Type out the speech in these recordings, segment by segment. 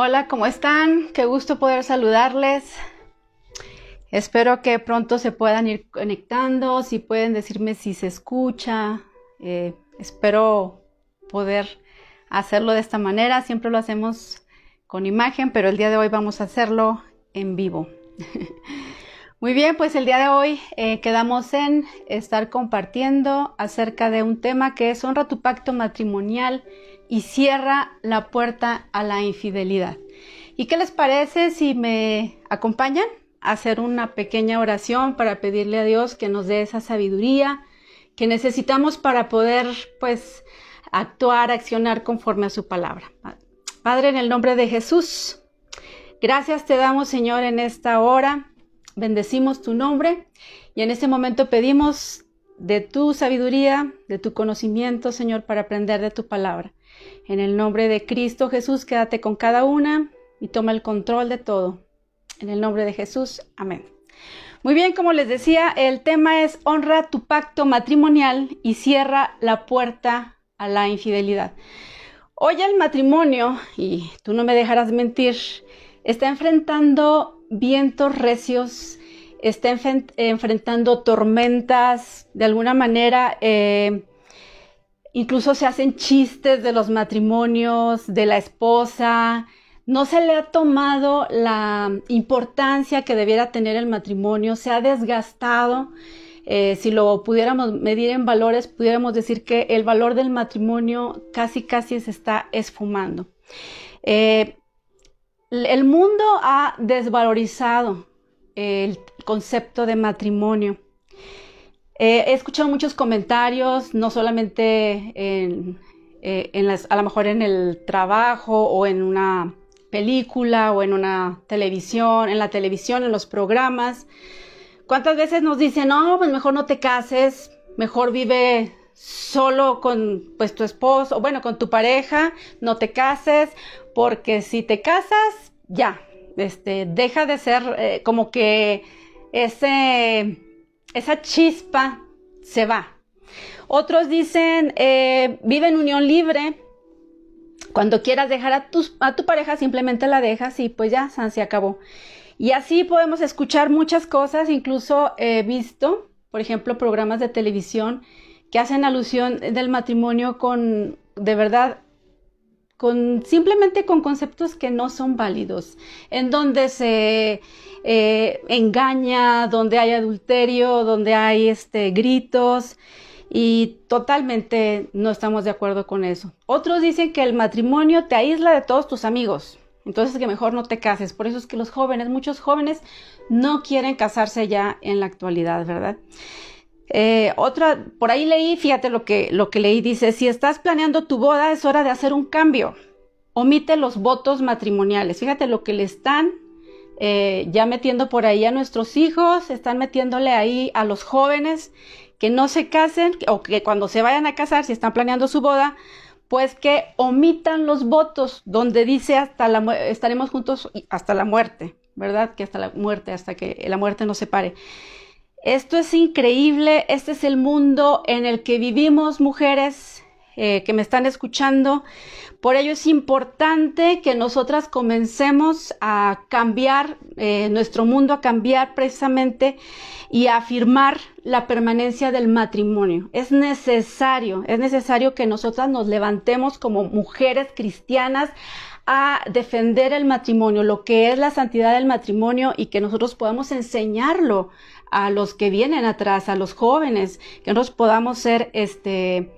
Hola, ¿cómo están? Qué gusto poder saludarles. Espero que pronto se puedan ir conectando, si pueden decirme si se escucha. Eh, espero poder hacerlo de esta manera. Siempre lo hacemos con imagen, pero el día de hoy vamos a hacerlo en vivo. Muy bien, pues el día de hoy eh, quedamos en estar compartiendo acerca de un tema que es honra tu pacto matrimonial y cierra la puerta a la infidelidad. ¿Y qué les parece si me acompañan a hacer una pequeña oración para pedirle a Dios que nos dé esa sabiduría que necesitamos para poder pues actuar, accionar conforme a su palabra? Padre, en el nombre de Jesús, gracias te damos Señor en esta hora, bendecimos tu nombre y en este momento pedimos de tu sabiduría, de tu conocimiento, Señor, para aprender de tu palabra. En el nombre de Cristo Jesús, quédate con cada una y toma el control de todo. En el nombre de Jesús, amén. Muy bien, como les decía, el tema es honra tu pacto matrimonial y cierra la puerta a la infidelidad. Hoy el matrimonio, y tú no me dejarás mentir, está enfrentando vientos recios, está enfrentando tormentas, de alguna manera eh, Incluso se hacen chistes de los matrimonios, de la esposa. No se le ha tomado la importancia que debiera tener el matrimonio, se ha desgastado. Eh, si lo pudiéramos medir en valores, pudiéramos decir que el valor del matrimonio casi casi se está esfumando. Eh, el mundo ha desvalorizado el concepto de matrimonio. Eh, he escuchado muchos comentarios, no solamente en, eh, las, a lo mejor en el trabajo o en una película o en una televisión, en la televisión, en los programas. ¿Cuántas veces nos dicen, no, pues mejor no te cases, mejor vive solo con pues tu esposo, o bueno, con tu pareja, no te cases, porque si te casas, ya, este, deja de ser eh, como que ese esa chispa se va. Otros dicen, eh, vive en unión libre. Cuando quieras dejar a tu, a tu pareja, simplemente la dejas y pues ya, se acabó. Y así podemos escuchar muchas cosas, incluso he visto, por ejemplo, programas de televisión que hacen alusión del matrimonio con, de verdad, con simplemente con conceptos que no son válidos, en donde se eh, engaña, donde hay adulterio, donde hay este, gritos y totalmente no estamos de acuerdo con eso. Otros dicen que el matrimonio te aísla de todos tus amigos, entonces que mejor no te cases. Por eso es que los jóvenes, muchos jóvenes no quieren casarse ya en la actualidad, ¿verdad? Eh, otra, por ahí leí, fíjate lo que, lo que leí, dice, si estás planeando tu boda es hora de hacer un cambio. Omite los votos matrimoniales. Fíjate lo que le están eh, ya metiendo por ahí a nuestros hijos, están metiéndole ahí a los jóvenes que no se casen o que cuando se vayan a casar, si están planeando su boda, pues que omitan los votos donde dice hasta la estaremos juntos hasta la muerte, ¿verdad? Que hasta la muerte, hasta que la muerte nos separe. Esto es increíble, este es el mundo en el que vivimos mujeres eh, que me están escuchando. Por ello es importante que nosotras comencemos a cambiar eh, nuestro mundo, a cambiar precisamente y a afirmar la permanencia del matrimonio. Es necesario, es necesario que nosotras nos levantemos como mujeres cristianas a defender el matrimonio, lo que es la santidad del matrimonio y que nosotros podamos enseñarlo a los que vienen atrás, a los jóvenes, que nosotros podamos ser, este,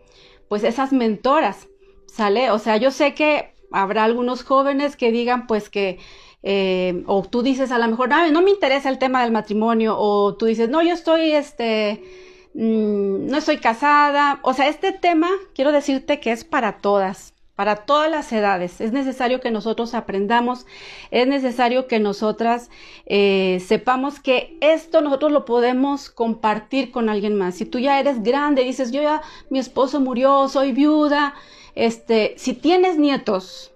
pues esas mentoras, ¿sale? O sea, yo sé que habrá algunos jóvenes que digan, pues que, eh, o tú dices a lo mejor, no, no me interesa el tema del matrimonio, o tú dices, no, yo estoy, este, mm, no estoy casada. O sea, este tema, quiero decirte que es para todas, para todas las edades. Es necesario que nosotros aprendamos, es necesario que nosotras eh, sepamos que esto nosotros lo podemos compartir con alguien más. Si tú ya eres grande, dices, yo ya, mi esposo murió, soy viuda, este, si tienes nietos,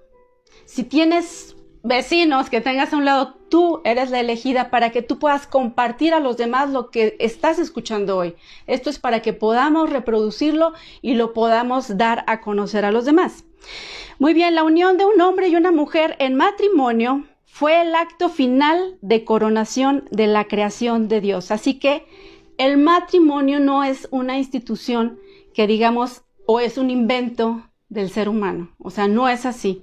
si tienes vecinos que tengas a un lado, tú eres la elegida para que tú puedas compartir a los demás lo que estás escuchando hoy. Esto es para que podamos reproducirlo y lo podamos dar a conocer a los demás. Muy bien, la unión de un hombre y una mujer en matrimonio fue el acto final de coronación de la creación de Dios. Así que el matrimonio no es una institución que digamos o es un invento del ser humano. O sea, no es así.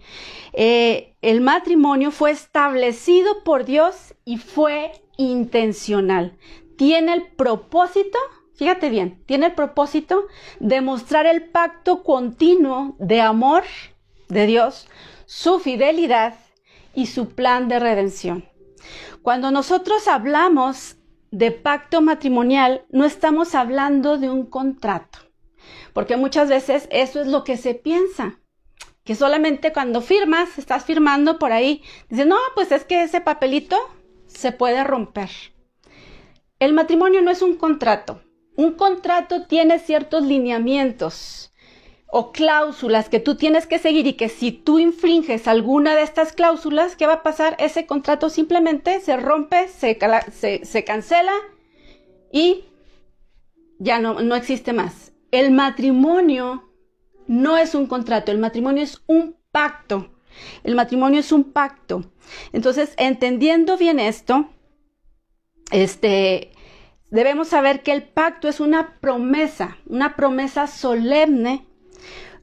Eh, el matrimonio fue establecido por Dios y fue intencional. Tiene el propósito, fíjate bien, tiene el propósito de mostrar el pacto continuo de amor de Dios, su fidelidad y su plan de redención. Cuando nosotros hablamos de pacto matrimonial, no estamos hablando de un contrato, porque muchas veces eso es lo que se piensa, que solamente cuando firmas, estás firmando por ahí, dice, no, pues es que ese papelito se puede romper. El matrimonio no es un contrato. Un contrato tiene ciertos lineamientos, o cláusulas que tú tienes que seguir y que si tú infringes alguna de estas cláusulas, ¿qué va a pasar? Ese contrato simplemente se rompe, se, se, cancela y ya no, no existe más. El matrimonio no es un contrato, el matrimonio es un pacto. El matrimonio es un pacto. Entonces, entendiendo bien esto, este, debemos saber que el pacto es una promesa, una promesa solemne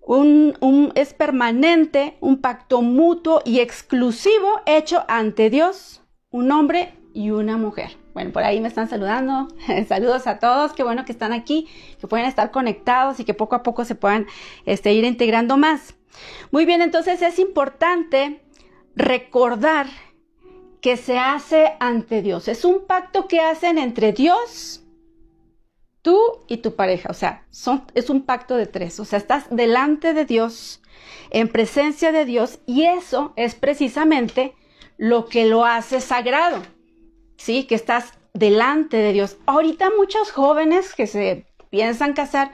un, es permanente, un pacto mutuo y exclusivo hecho ante Dios, un hombre y una mujer. Bueno, por ahí me están saludando. Saludos a todos. Qué bueno que están aquí, que pueden estar conectados y que poco a poco se puedan este, ir integrando más. Muy bien, entonces es importante recordar que se hace ante Dios. Es un pacto que hacen entre Dios tú y tu pareja, o sea, son, es un pacto de tres, o sea, estás delante de Dios, en presencia de Dios, y eso es precisamente lo que lo hace sagrado, ¿sí? Que estás delante de Dios. Ahorita muchos jóvenes que se piensan casar,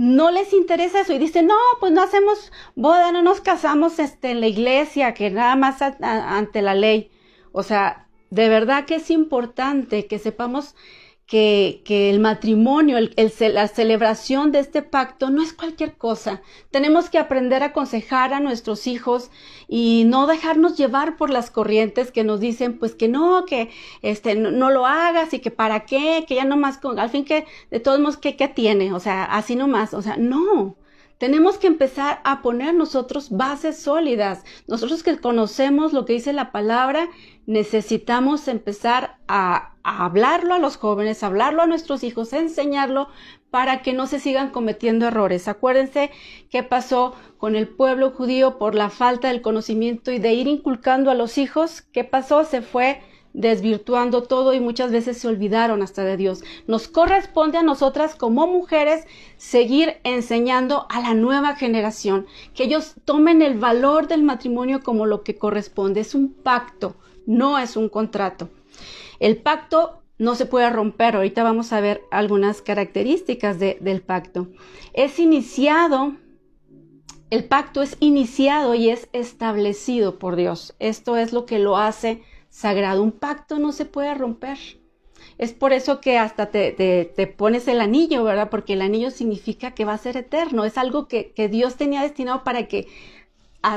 no les interesa eso y dicen, no, pues no hacemos boda, no nos casamos este, en la iglesia, que nada más ante la ley. O sea, de verdad que es importante que sepamos que, el matrimonio, el, la celebración de este pacto no es cualquier cosa. Tenemos que aprender a aconsejar a nuestros hijos y no dejarnos llevar por las corrientes que nos dicen, pues que no, que este, no, lo hagas y que para qué, que ya no más con, al fin que de todos modos, ¿qué, qué tiene? O sea, así nomás, o sea, no. Tenemos que empezar a poner nosotros bases sólidas. Nosotros que conocemos lo que dice la palabra, necesitamos empezar a, hablarlo a los jóvenes, hablarlo a nuestros hijos, enseñarlo para que no se sigan cometiendo errores. Acuérdense qué pasó con el pueblo judío por la falta del conocimiento y de ir inculcando a los hijos. ¿Qué pasó? Se fue desvirtuando todo y muchas veces se olvidaron hasta de Dios. Nos corresponde a nosotras como mujeres seguir enseñando a la nueva generación, que ellos tomen el valor del matrimonio como lo que corresponde. Es un pacto, no es un contrato. El pacto no se puede romper. Ahorita vamos a ver algunas características del pacto. Es iniciado, el pacto es iniciado y es establecido por Dios. Esto es lo que lo hace sagrado. Un pacto no se puede romper. Es por eso que hasta te, te, pones el anillo, ¿verdad? Porque el anillo significa que va a ser eterno. Es algo que, que Dios tenía destinado para que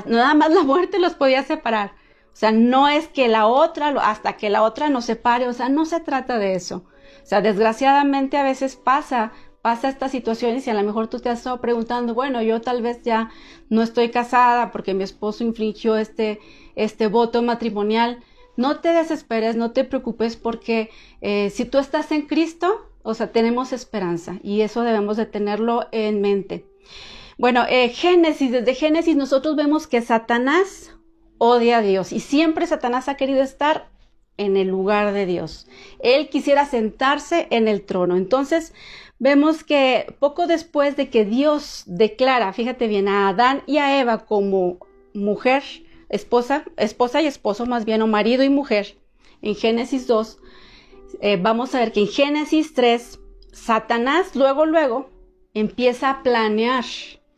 nada más la muerte los podía separar. O sea, no es que la otra, hasta que la otra nos separe, o sea, no se trata de eso. O sea, desgraciadamente a veces pasa, pasa estas situaciones y a lo mejor tú te has estado preguntando, bueno, yo tal vez ya no estoy casada porque mi esposo infringió este, este voto matrimonial no te desesperes, no te preocupes porque eh, si tú estás en Cristo, o sea, tenemos esperanza y eso debemos de tenerlo en mente. Bueno, eh, Génesis, desde Génesis nosotros vemos que Satanás odia a Dios y siempre Satanás ha querido estar en el lugar de Dios. Él quisiera sentarse en el trono. Entonces, vemos que poco después de que Dios declara, fíjate bien, a Adán y a Eva como mujer, esposa, esposa y esposo más bien, o marido y mujer, en Génesis 2, eh, vamos a ver que en Génesis 3, Satanás luego, luego empieza a planear,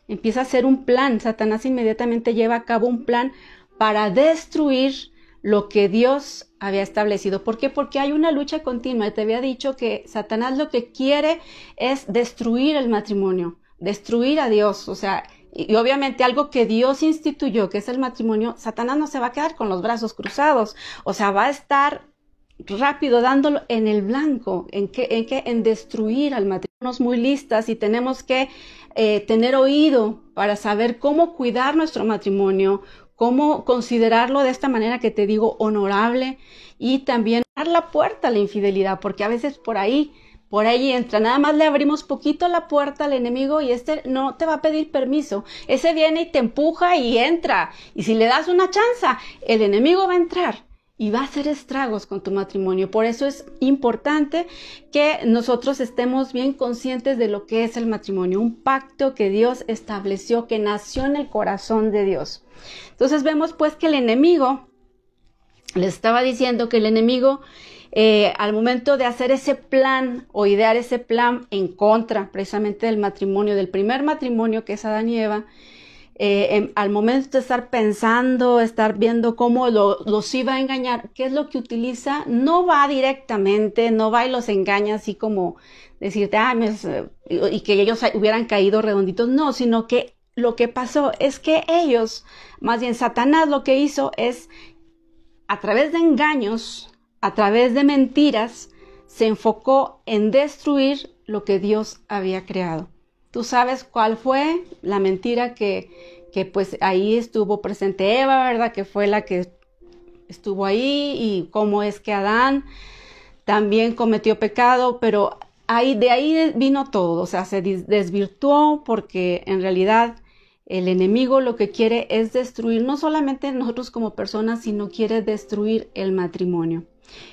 empieza a hacer un plan. Satanás inmediatamente lleva a cabo un plan para destruir lo que Dios había establecido. ¿Por qué? Porque hay una lucha continua. Te había dicho que Satanás lo que quiere es destruir el matrimonio, destruir a Dios. O sea, y obviamente algo que Dios instituyó, que es el matrimonio, Satanás no se va a quedar con los brazos cruzados, o sea, va a estar rápido dándolo en el blanco, en que, en que, en destruir al matrimonio. Muy listas y tenemos que eh, tener oído para saber cómo cuidar nuestro matrimonio, cómo considerarlo de esta manera que te digo honorable y también dar la puerta a la infidelidad, porque a veces por ahí por ahí entra, nada más le abrimos poquito la puerta al enemigo y este no te va a pedir permiso. Ese viene y te empuja y entra. Y si le das una chanza, el enemigo va a entrar y va a hacer estragos con tu matrimonio. Por eso es importante que nosotros estemos bien conscientes de lo que es el matrimonio, un pacto que Dios estableció, que nació en el corazón de Dios. Entonces vemos pues que el enemigo, les estaba diciendo que el enemigo eh, al momento de hacer ese plan o idear ese plan en contra precisamente del matrimonio, del primer matrimonio que es Adán y Eva, eh, al momento de estar pensando, estar viendo cómo los iba a engañar, qué es lo que utiliza, no va directamente, no va y los engaña así como decirte, ah, y que ellos hubieran caído redonditos, no, sino que lo que pasó es que ellos, más bien Satanás lo que hizo es, a través de engaños, a través de mentiras, se enfocó en destruir lo que Dios había creado. Tú sabes cuál fue la mentira que, que pues ahí estuvo presente Eva, ¿verdad? Que fue la que estuvo ahí y cómo es que Adán también cometió pecado, pero ahí, de ahí vino todo, o sea, se desvirtuó porque en realidad el enemigo lo que quiere es destruir no solamente nosotros como personas, sino quiere destruir el matrimonio.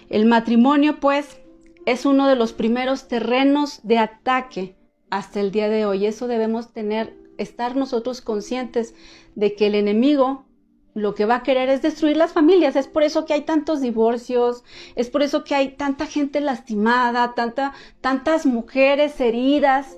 El matrimonio, pues, es uno de los primeros terrenos de ataque hasta el día de hoy. Eso debemos tener, estar nosotros conscientes de que el enemigo lo que va a querer es destruir las familias. Es por eso que hay tantos divorcios, es por eso que hay tanta gente lastimada, tanta, tantas mujeres heridas.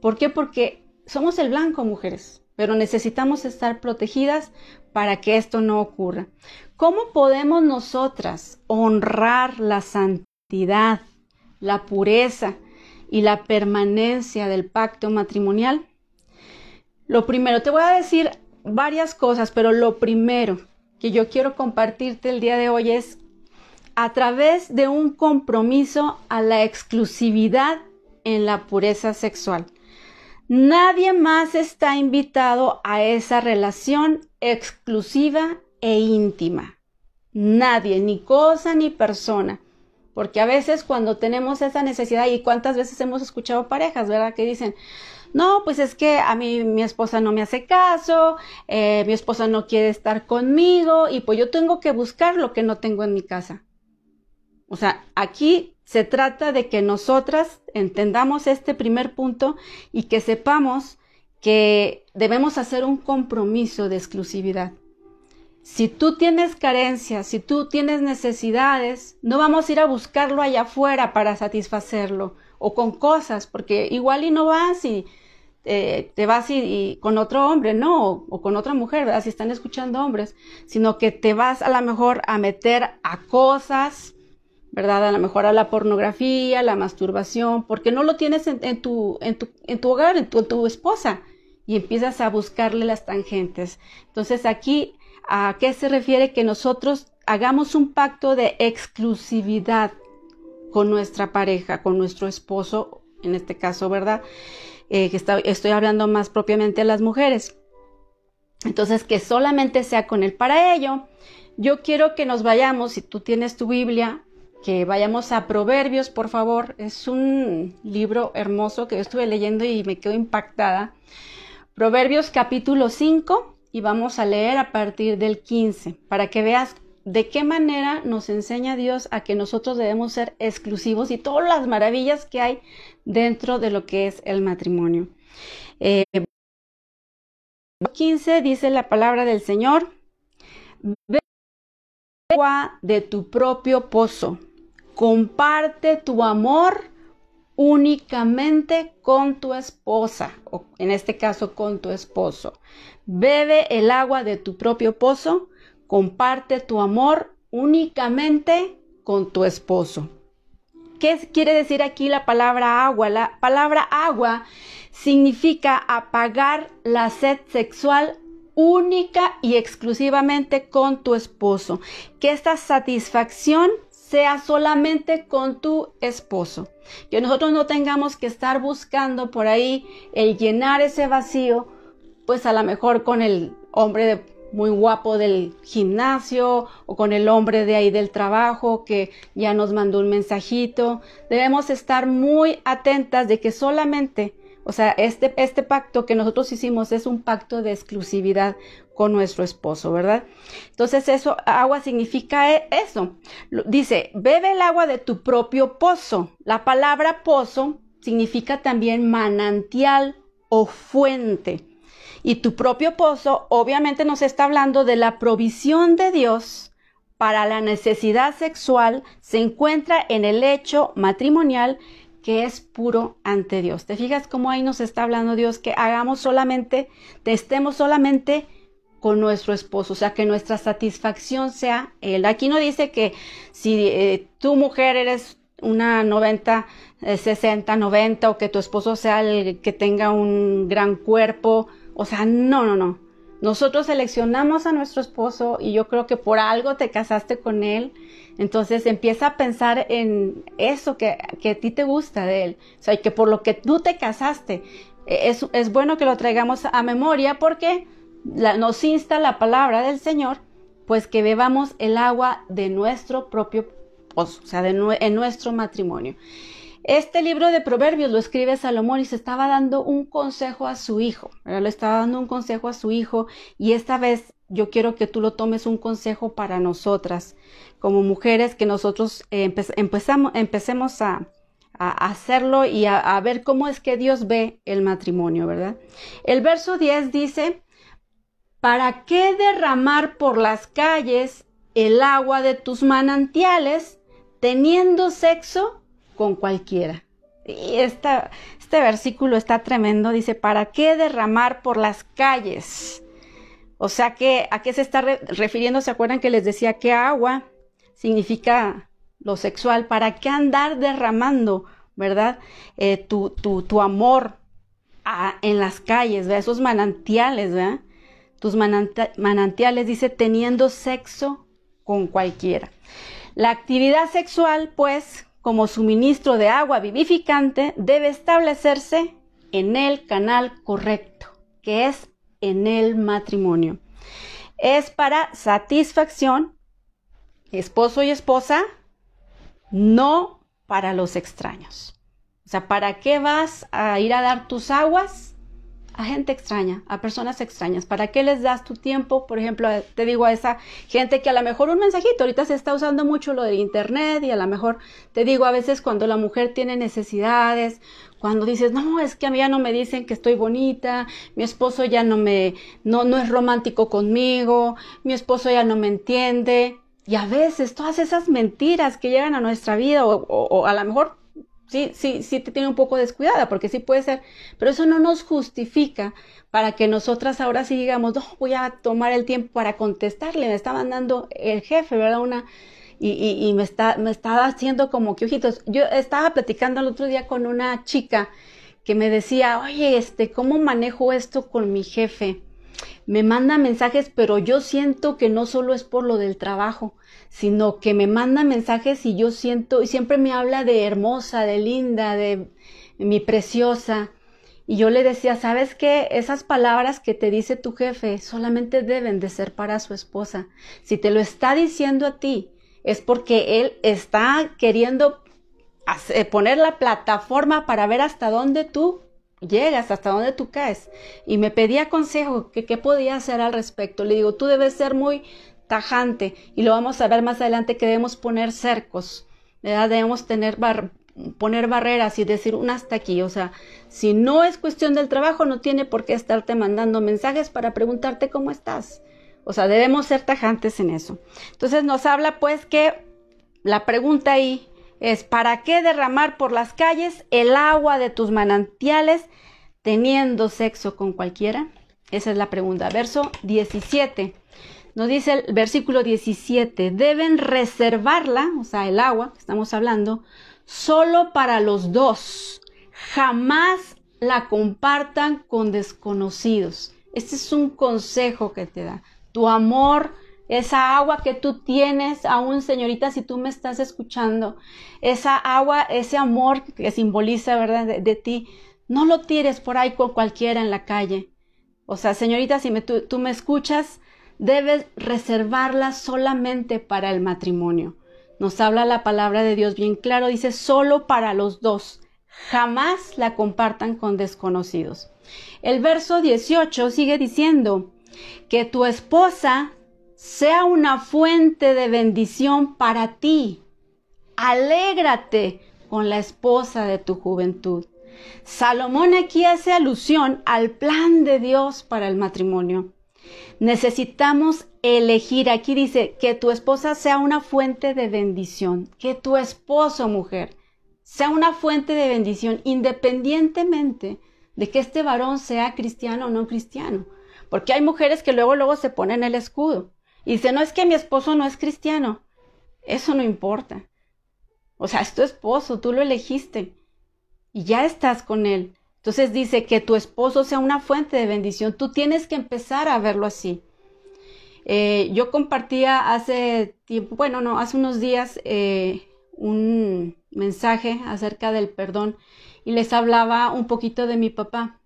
¿Por qué? Porque somos el blanco, mujeres, pero necesitamos estar protegidas para que esto no ocurra. ¿Cómo podemos nosotras honrar la santidad, la pureza y la permanencia del pacto matrimonial? Lo primero, te voy a decir varias cosas, pero lo primero que yo quiero compartirte el día de hoy es a través de un compromiso a la exclusividad en la pureza sexual. Nadie más está invitado a esa relación exclusiva e íntima. Nadie, ni cosa ni persona. Porque a veces cuando tenemos esa necesidad, y cuántas veces hemos escuchado parejas, ¿verdad? Que dicen, no, pues es que a mí mi esposa no me hace caso, eh, mi esposa no quiere estar conmigo y pues yo tengo que buscar lo que no tengo en mi casa. O sea, aquí se trata de que nosotras entendamos este primer punto y que sepamos que debemos hacer un compromiso de exclusividad. Si tú tienes carencias, si tú tienes necesidades, no vamos a ir a buscarlo allá afuera para satisfacerlo o con cosas, porque igual y no vas y eh, te vas y, con otro hombre, no, o, con otra mujer, ¿verdad? Si están escuchando hombres, sino que te vas a lo mejor a meter a cosas, ¿verdad? A lo mejor a la pornografía, la masturbación, porque no lo tienes en, tu, en, tu, en tu hogar, en tu esposa, y empiezas a buscarle las tangentes. Entonces aquí ¿A qué se refiere que nosotros hagamos un pacto de exclusividad con nuestra pareja, con nuestro esposo, en este caso, ¿verdad? Eh, que estoy hablando más propiamente a las mujeres. Entonces, que solamente sea con él. Para ello, yo quiero que nos vayamos, si tú tienes tu Biblia, que vayamos a Proverbios, por favor. Es un libro hermoso que yo estuve leyendo y me quedo impactada. Proverbios capítulo 5, y vamos a leer a partir del 15 para que veas de qué manera nos enseña Dios a que nosotros debemos ser exclusivos y todas las maravillas que hay dentro de lo que es el matrimonio. 15 eh, dice la palabra del Señor, ve de tu propio pozo, comparte tu amor únicamente con tu esposa, o en este caso con tu esposo. Bebe el agua de tu propio pozo, comparte tu amor únicamente con tu esposo. ¿qué quiere decir aquí la palabra agua? La palabra agua significa apagar la sed sexual única y exclusivamente con tu esposo. Que esta satisfacción sea solamente con tu esposo. Que nosotros no tengamos que estar buscando por ahí el llenar ese vacío, pues a lo mejor con el hombre muy guapo del gimnasio o con el hombre de ahí del trabajo que ya nos mandó un mensajito. Debemos estar muy atentas de que solamente o sea, este, este pacto que nosotros hicimos es un pacto de exclusividad con nuestro esposo, ¿verdad? Entonces eso, agua significa e, eso. Dice, bebe el agua de tu propio pozo. La palabra pozo significa también manantial o fuente. Y tu propio pozo obviamente nos está hablando de la provisión de Dios para la necesidad sexual, se encuentra en el hecho matrimonial que es puro ante Dios. ¿Te fijas cómo ahí nos está hablando Dios que hagamos solamente, estemos solamente con nuestro esposo, o sea, que nuestra satisfacción sea Él. Aquí no dice que si eh, tu mujer eres una 90, 60, 90 o que tu esposo sea el que tenga un gran cuerpo, o sea, no, no, no. Nosotros seleccionamos a nuestro esposo y yo creo que por algo te casaste con él. Entonces empieza a pensar en eso que, a ti te gusta de él. O sea, que por lo que tú te casaste. E, es, es bueno que lo traigamos a memoria porque nos insta la palabra del Señor, pues que bebamos el agua de nuestro propio pozo, o sea, en nuestro matrimonio. Este libro de Proverbios lo escribe Salomón y se estaba dando un consejo a su hijo, le estaba dando un consejo a su hijo y esta vez yo quiero que tú lo tomes un consejo para nosotras, como mujeres, que nosotros empecemos a, hacerlo y a, a, ver cómo es que Dios ve el matrimonio, ¿verdad? El verso 10 dice, ¿para qué derramar por las calles el agua de tus manantiales teniendo sexo con cualquiera. Y esta, este versículo está tremendo, dice, ¿para qué derramar por las calles? O sea ¿a qué se está refiriendo? ¿Se acuerdan que les decía que agua significa lo sexual? ¿Para qué andar derramando, verdad? Eh, tu, tu, tu, amor en las calles, ¿verdad? esos manantiales, ¿verdad? Tus manantiales, dice, teniendo sexo con cualquiera. La actividad sexual, pues, como suministro de agua vivificante debe establecerse en el canal correcto, que es en el matrimonio. Es para satisfacción, esposo y esposa, no para los extraños. O sea, ¿para qué vas a ir a dar tus aguas a gente extraña, a personas extrañas. ¿Para qué les das tu tiempo? Por ejemplo, te digo a esa gente que a lo mejor un mensajito, ahorita se está usando mucho lo del internet y a lo mejor te digo a veces cuando la mujer tiene necesidades, cuando dices, no, es que a mí ya no me dicen que estoy bonita, mi esposo ya no me, no, no es romántico conmigo, mi esposo ya no me entiende. Y a veces todas esas mentiras que llegan a nuestra vida o, o a lo mejor sí, sí, sí te tiene un poco descuidada, porque sí puede ser, pero eso no nos justifica para que nosotras ahora sí digamos, no, voy a tomar el tiempo para contestarle, me está mandando el jefe, ¿verdad? Una, y, y, y me, está, me estaba haciendo como que ojitos. Yo estaba platicando el otro día con una chica que me decía, oye, este, ¿cómo manejo esto con mi jefe? Me manda mensajes, pero yo siento que no solo es por lo del trabajo, sino que me manda mensajes y yo siento, y siempre me habla de hermosa, de linda, de mi preciosa. Y yo le decía, ¿sabes qué? Esas palabras que te dice tu jefe solamente deben de ser para su esposa. Si te lo está diciendo a ti, es porque él está queriendo poner la plataforma para ver hasta dónde tú llegas, hasta dónde tú caes. Y me pedía consejo que qué podía hacer al respecto. Le digo, tú debes ser muy tajante y lo vamos a ver más adelante que debemos poner cercos, ¿verdad? Debemos tener poner barreras y decir un hasta aquí, o sea, si no es cuestión del trabajo, no tiene por qué estarte mandando mensajes para preguntarte cómo estás. O sea, debemos ser tajantes en eso. Entonces nos habla pues que la pregunta ahí es, ¿para qué derramar por las calles el agua de tus manantiales teniendo sexo con cualquiera? Esa es la pregunta. Verso 17. Nos dice el versículo 17, deben reservarla, o sea, el agua que estamos hablando, solo para los dos. Jamás la compartan con desconocidos. Este es un consejo que te da. Tu amor, esa agua que tú tienes, aún señorita, si tú me estás escuchando, esa agua, ese amor que simboliza, ¿verdad?, de, ti, no lo tires por ahí con cualquiera en la calle. O sea, señorita, si me, tú me escuchas, debes reservarla solamente para el matrimonio. Nos habla la palabra de Dios bien claro, dice solo para los dos. Jamás la compartan con desconocidos. El verso 18 sigue diciendo que tu esposa sea una fuente de bendición para ti. Alégrate con la esposa de tu juventud. Salomón aquí hace alusión al plan de Dios para el matrimonio. Necesitamos elegir, aquí dice, que tu esposa sea una fuente de bendición, que tu esposo, mujer, sea una fuente de bendición independientemente de que este varón sea cristiano o no cristiano. Porque hay mujeres que luego, luego se ponen el escudo y dicen, no es que mi esposo no es cristiano. Eso no importa. O sea, es tu esposo, tú lo elegiste y ya estás con él. Entonces dice que tu esposo sea una fuente de bendición. Tú tienes que empezar a verlo así. Eh, yo compartía hace tiempo, bueno, no, hace unos días eh, un mensaje acerca del perdón y les hablaba un poquito de mi papá,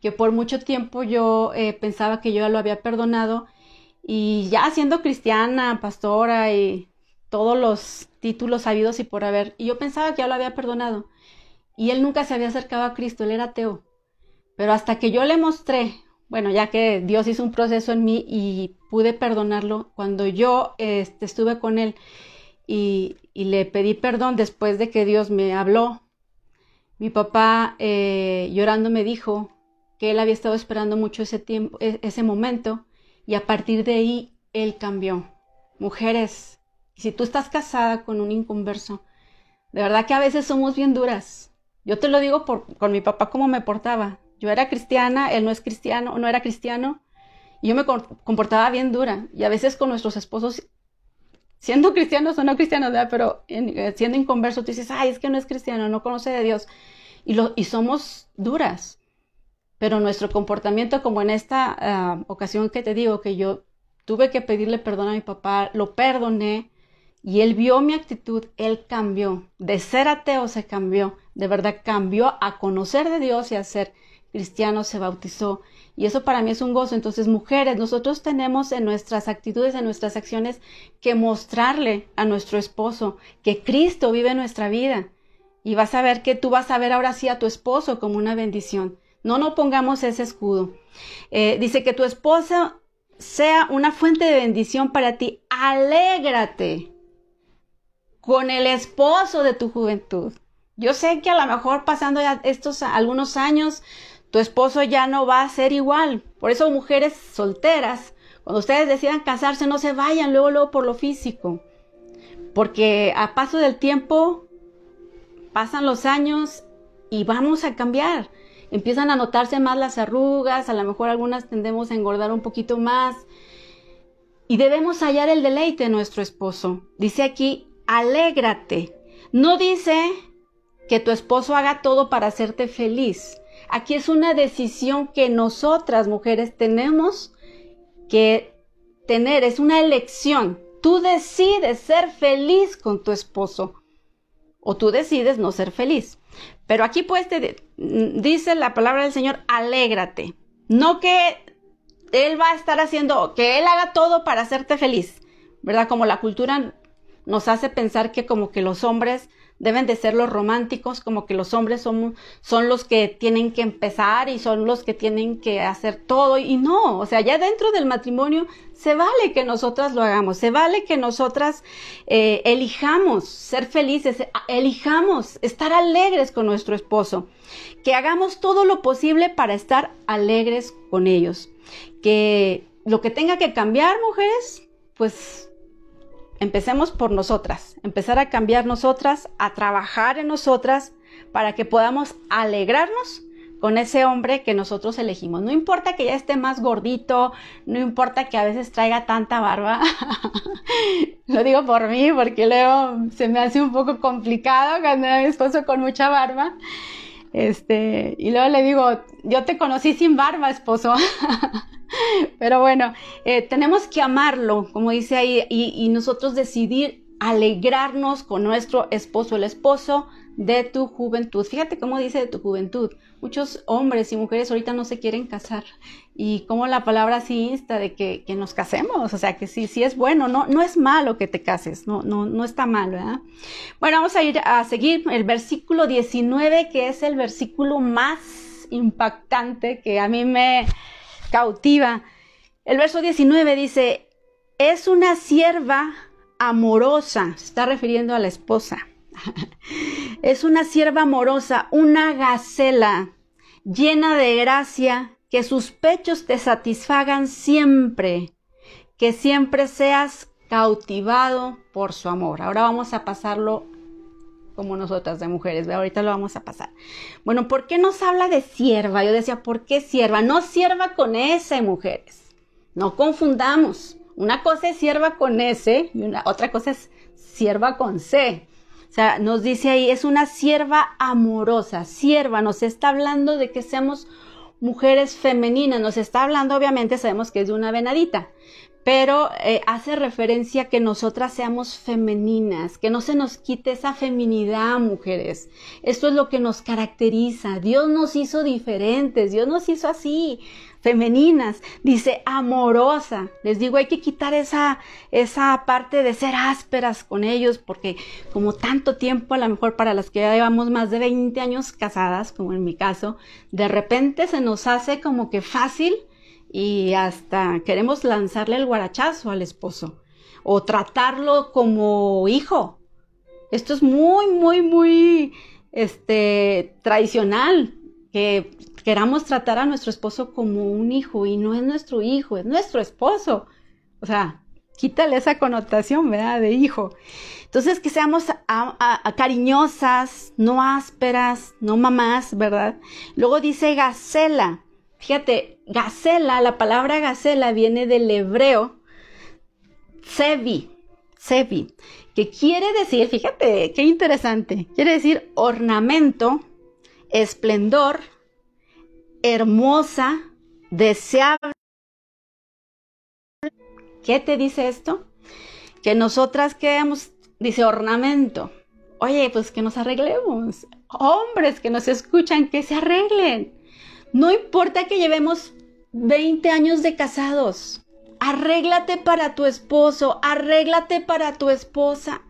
que por mucho tiempo yo eh, pensaba que yo ya lo había perdonado y ya siendo cristiana, pastora y todos los títulos habidos y por haber, y yo pensaba que ya lo había perdonado. Y él nunca se había acercado a Cristo, él era ateo. Pero hasta que yo le mostré, bueno, ya que Dios hizo un proceso en mí y pude perdonarlo, cuando yo este, estuve con él y, le pedí perdón después de que Dios me habló, mi papá eh, llorando me dijo que él había estado esperando mucho ese tiempo, e, ese momento, y a partir de ahí él cambió. Mujeres, si tú estás casada con un inconverso, de verdad que a veces somos bien duras. Yo te lo digo por, con mi papá cómo me portaba. Yo era cristiana, él no es cristiano, no era cristiano, y yo me comportaba bien dura. Y a veces con nuestros esposos, siendo cristianos o no cristianos, pero eh, siendo inconverso, tú dices, ay, es que no es cristiano, no conoce de Dios. Y, lo, y somos duras. Pero nuestro comportamiento, como en esta ah, ocasión que te digo, que yo tuve que pedirle perdón a mi papá, lo perdoné, y él vio mi actitud, él cambió. De ser ateo se cambió, de verdad cambió a conocer de Dios y a ser cristiano, se bautizó. Y eso para mí es un gozo. Entonces, mujeres, nosotros tenemos en nuestras actitudes, en nuestras acciones, que mostrarle a nuestro esposo que Cristo vive en nuestra vida. Y vas a ver que tú vas a ver ahora sí a tu esposo como una bendición. No nos pongamos ese escudo. Eh, dice que tu esposo sea una fuente de bendición para ti. Alégrate con el esposo de tu juventud. Yo sé que a lo mejor pasando ya estos algunos años, tu esposo ya no va a ser igual. Por eso mujeres solteras, cuando ustedes decidan casarse, no se vayan luego, luego por lo físico. Porque a paso del tiempo, pasan los años y vamos a cambiar. Empiezan a notarse más las arrugas, a lo mejor algunas tendemos a engordar un poquito más. Y debemos hallar el deleite de nuestro esposo. Dice aquí, alégrate. No dice que tu esposo haga todo para hacerte feliz. Aquí es una decisión que nosotras mujeres tenemos que tener, es una elección. Tú decides ser feliz con tu esposo o tú decides no ser feliz. Pero aquí pues te dice la palabra del Señor, alégrate. No que Él va a estar haciendo, que Él haga todo para hacerte feliz, ¿verdad? Como la cultura nos hace pensar que como que los hombres deben de ser los románticos, como que los hombres son, son los que tienen que empezar y son los que tienen que hacer todo. Y no, o sea, ya dentro del matrimonio se vale que nosotras lo hagamos, se vale que nosotras eh, elijamos ser felices, elijamos estar alegres con nuestro esposo, que hagamos todo lo posible para estar alegres con ellos, que lo que tenga que cambiar, mujeres, pues empecemos por nosotras, empezar a cambiar nosotras, a trabajar en nosotras para que podamos alegrarnos con ese hombre que nosotros elegimos. No importa que ya esté más gordito, no importa que a veces traiga tanta barba. Lo digo por mí, porque luego se me hace un poco complicado cuando mi esposo con mucha barba. Este, y luego le digo, yo te conocí sin barba, esposo. Pero bueno, eh, tenemos que amarlo, como dice ahí, y nosotros decidir alegrarnos con nuestro esposo, el esposo de tu juventud. Fíjate cómo dice de tu juventud. Muchos hombres y mujeres ahorita no se quieren casar y como la palabra sí insta de que, nos casemos, o sea que sí, sí es bueno, no, no es malo que te cases, no, no, no está mal, ¿verdad? Bueno, vamos a ir a seguir el versículo 19, que es el versículo más impactante que a mí me cautiva. El verso 19 dice, es una sierva amorosa, se está refiriendo a la esposa. es una sierva amorosa, una gacela llena de gracia, que sus pechos te satisfagan siempre, que siempre seas cautivado por su amor. Ahora vamos a pasarlo como nosotras de mujeres, ahorita lo vamos a pasar. Bueno, ¿por qué nos habla de sierva? Yo decía, ¿por qué sierva? No sierva con ese, mujeres. No confundamos. Una cosa es sierva con S y una, otra cosa es sierva con C. O sea, nos dice ahí, es una sierva amorosa, sierva, nos está hablando de que seamos mujeres femeninas, nos está hablando, obviamente sabemos que es de una venadita, pero eh, hace referencia a que nosotras seamos femeninas, que no se nos quite esa feminidad, mujeres. Esto es lo que nos caracteriza. Dios nos hizo diferentes, Dios nos hizo así femeninas, dice amorosa. Les digo, hay que quitar esa, esa parte de ser ásperas con ellos, porque como tanto tiempo, a lo mejor para las que ya llevamos más de 20 años casadas, como en mi caso, de repente se nos hace como que fácil y hasta queremos lanzarle el guarachazo al esposo o tratarlo como hijo. Esto es muy, muy, muy este, tradicional, que queramos tratar a nuestro esposo como un hijo y no es nuestro hijo, es nuestro esposo. O sea, quítale esa connotación, ¿verdad? De hijo. Entonces, que seamos cariñosas, no ásperas, no mamás, ¿verdad? Luego dice gacela. Fíjate, gacela, la palabra gacela viene del hebreo sevi, sevi, que quiere decir, fíjate, qué interesante, quiere decir ornamento, esplendor, hermosa, deseable. ¿Qué te dice esto? Que nosotras queremos, dice ornamento. Oye, pues que nos arreglemos. Hombres que nos escuchan, que se arreglen. No importa que llevemos 20 años de casados. Arréglate para tu esposo, arréglate para tu esposa.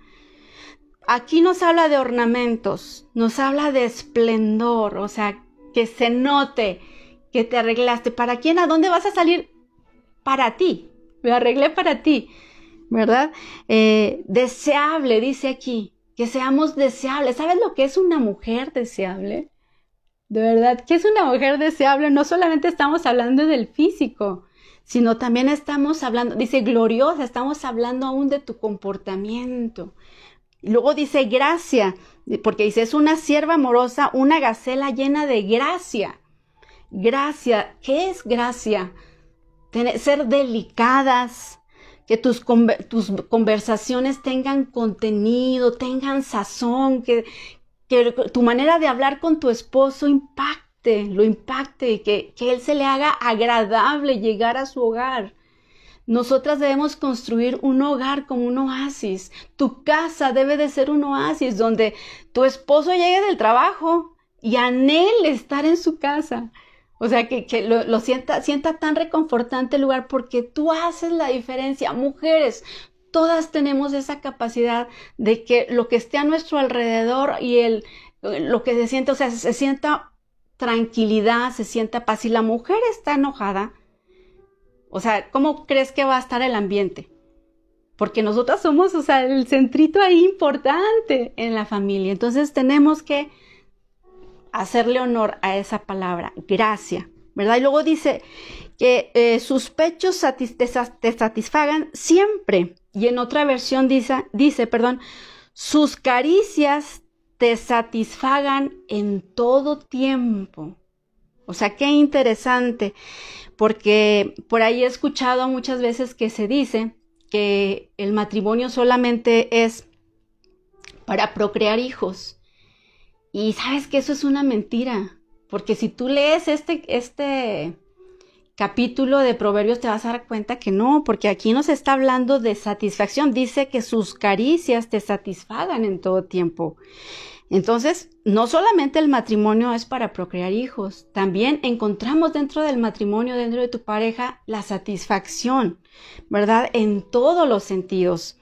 Aquí nos habla de ornamentos, nos habla de esplendor, o sea, que se note que te arreglaste. ¿Para quién? ¿A dónde vas a salir? Para ti. Me arreglé para ti, ¿verdad? Eh, deseable, dice aquí, que seamos deseables. ¿Sabes lo que es una mujer deseable? De verdad, ¿qué es una mujer deseable? No solamente estamos hablando del físico, sino también estamos hablando, dice gloriosa, estamos hablando aún de tu comportamiento. Luego dice gracia, porque dice, es una sierva amorosa, una gacela llena de gracia. Gracia, ¿qué es gracia? ser delicadas, que tus, tus, conversaciones tengan contenido, tengan sazón, que, que, tu manera de hablar con tu esposo impacte, lo impacte, que, que él se le haga agradable llegar a su hogar. Nosotras debemos construir un hogar como un oasis. Tu casa debe de ser un oasis donde tu esposo llegue del trabajo y anhele estar en su casa. O sea, que, lo, sienta, sienta tan reconfortante el lugar porque tú haces la diferencia. Mujeres, todas tenemos esa capacidad de que lo que esté a nuestro alrededor y el, lo que se siente, o sea, se sienta tranquilidad, se sienta paz. Si la mujer está enojada, o sea, ¿cómo crees que va a estar el ambiente? Porque nosotras somos, o sea, el centrito ahí importante en la familia. Entonces tenemos que hacerle honor a esa palabra, gracia, ¿verdad? Y luego dice que eh, sus pechos te, satisfagan siempre. Y en otra versión dice, dice, perdón, sus caricias te satisfagan en todo tiempo. O sea, qué interesante, porque por ahí he escuchado muchas veces que se dice que el matrimonio solamente es para procrear hijos. Y sabes que eso es una mentira, porque si tú lees este, este capítulo de Proverbios te vas a dar cuenta que no, porque aquí nos está hablando de satisfacción. Dice que sus caricias te satisfagan en todo tiempo. Entonces, no solamente el matrimonio es para procrear hijos, también encontramos dentro del matrimonio, dentro de tu pareja, la satisfacción, ¿verdad? En todos los sentidos.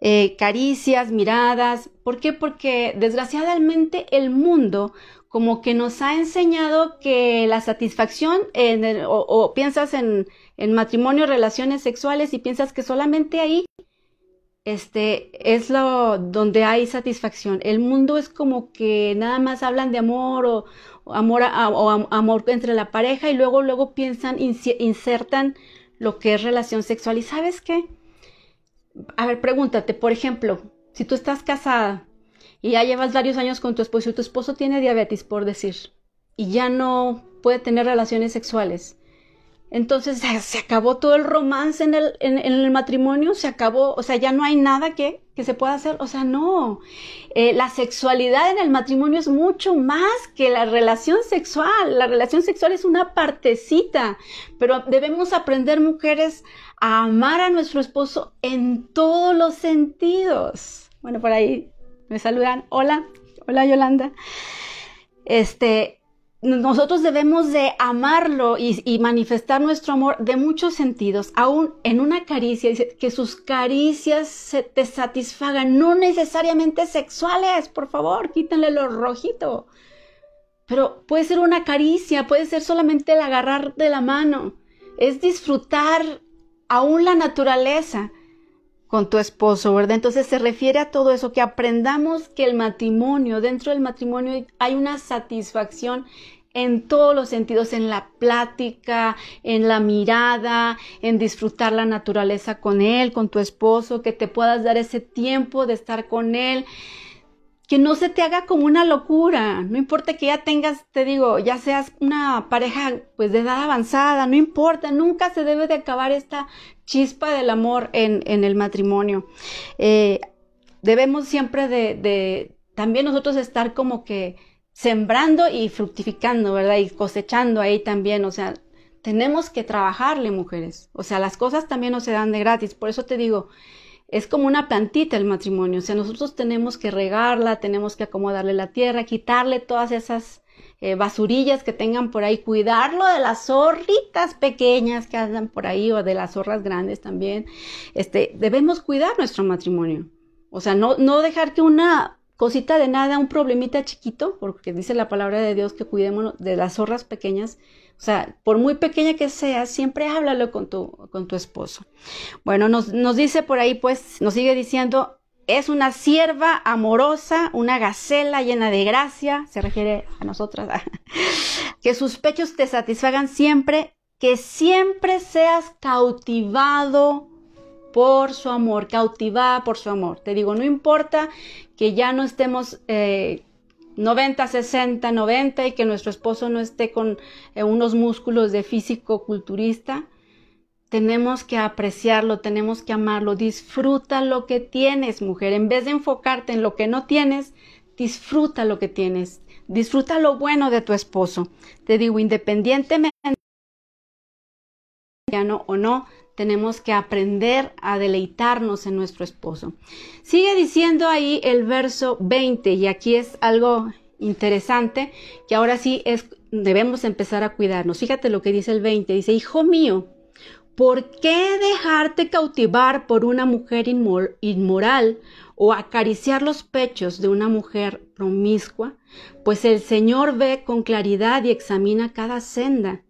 Eh, caricias, miradas. ¿Por qué? Porque desgraciadamente el mundo como que nos ha enseñado que la satisfacción en o, piensas en, en matrimonio, relaciones sexuales y piensas que solamente ahí este es lo donde hay satisfacción. El mundo es como que nada más hablan de amor o, amor o amor entre la pareja y luego luego piensan insertan lo que es relación sexual y sabes qué? A ver, pregúntate, por ejemplo, si tú estás casada y ya llevas varios años con tu esposo y tu esposo tiene diabetes, por decir, y ya no puede tener relaciones sexuales. Entonces se acabó todo el romance en el, en, el, matrimonio, se acabó, o sea, ya no hay nada que, que se pueda hacer, o sea, no. Eh, la sexualidad en el matrimonio es mucho más que la relación sexual. La relación sexual es una partecita, pero debemos aprender mujeres a amar a nuestro esposo en todos los sentidos. Bueno, por ahí me saludan. Hola, hola Yolanda. Este, nosotros debemos de amarlo y, manifestar nuestro amor de muchos sentidos, aún en una caricia, que sus caricias se te satisfagan, no necesariamente sexuales, por favor, quítenle lo rojito. Pero puede ser una caricia, puede ser solamente el agarrar de la mano, es disfrutar aún la naturaleza con tu esposo, ¿verdad? Entonces se refiere a todo eso, que aprendamos que el matrimonio, dentro del matrimonio hay una satisfacción en todos los sentidos, en la plática, en la mirada, en disfrutar la naturaleza con él, con tu esposo, que te puedas dar ese tiempo de estar con él, que no se te haga como una locura, no importa que ya tengas, te digo, ya seas una pareja pues de edad avanzada, no importa, nunca se debe de acabar esta chispa del amor en, en el matrimonio. Eh, debemos siempre de, de, también nosotros estar como que sembrando y fructificando, ¿verdad? Y cosechando ahí también, o sea, tenemos que trabajarle, mujeres. O sea, las cosas también no se dan de gratis, por eso te digo, es como una plantita el matrimonio, o sea, nosotros tenemos que regarla, tenemos que acomodarle la tierra, quitarle todas esas eh, basurillas que tengan por ahí, cuidarlo de las zorritas pequeñas que andan por ahí o de las zorras grandes también. Este, debemos cuidar nuestro matrimonio. O sea, no, no dejar que una cosita de nada, un problemita chiquito, porque dice la palabra de Dios que cuidemos de las zorras pequeñas, o sea, por muy pequeña que sea, siempre háblalo con tu, con tu esposo. Bueno, nos, nos dice por ahí, pues, nos sigue diciendo, es una sierva amorosa, una gacela llena de gracia, se refiere a nosotras, que sus pechos te satisfagan siempre, que siempre seas cautivado por su amor, cautivada por su amor. Te digo, no importa que ya no estemos eh, 90, 60, 90 y que nuestro esposo no esté con eh, unos músculos de físico culturista. Tenemos que apreciarlo, tenemos que amarlo. Disfruta lo que tienes, mujer. En vez de enfocarte en lo que no tienes, disfruta lo que tienes. Disfruta lo bueno de tu esposo. Te digo, independientemente o no, tenemos que aprender a deleitarnos en nuestro esposo. Sigue diciendo ahí el verso 20 y aquí es algo interesante que ahora sí es debemos empezar a cuidarnos. Fíjate lo que dice el 20, dice, "Hijo mío, ¿por qué dejarte cautivar por una mujer inmoral o acariciar los pechos de una mujer promiscua? Pues el Señor ve con claridad y examina cada senda.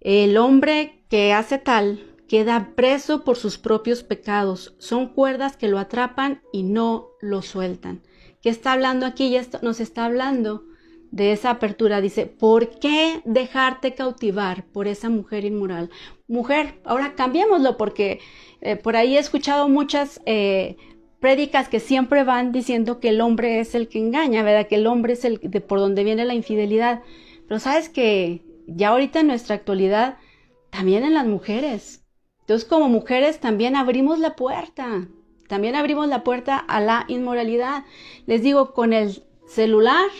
El hombre que hace tal queda preso por sus propios pecados. Son cuerdas que lo atrapan y no lo sueltan. ¿Qué está hablando aquí? Y esto nos está hablando de esa apertura. Dice, ¿por qué dejarte cautivar por esa mujer inmoral? Mujer, ahora cambiémoslo porque eh, por ahí he escuchado muchas eh, prédicas que siempre van diciendo que el hombre es el que engaña, ¿verdad? Que el hombre es el de por donde viene la infidelidad. Pero sabes que ya ahorita en nuestra actualidad, también en las mujeres. Entonces como mujeres también abrimos la puerta, también abrimos la puerta a la inmoralidad. Les digo, con el celular,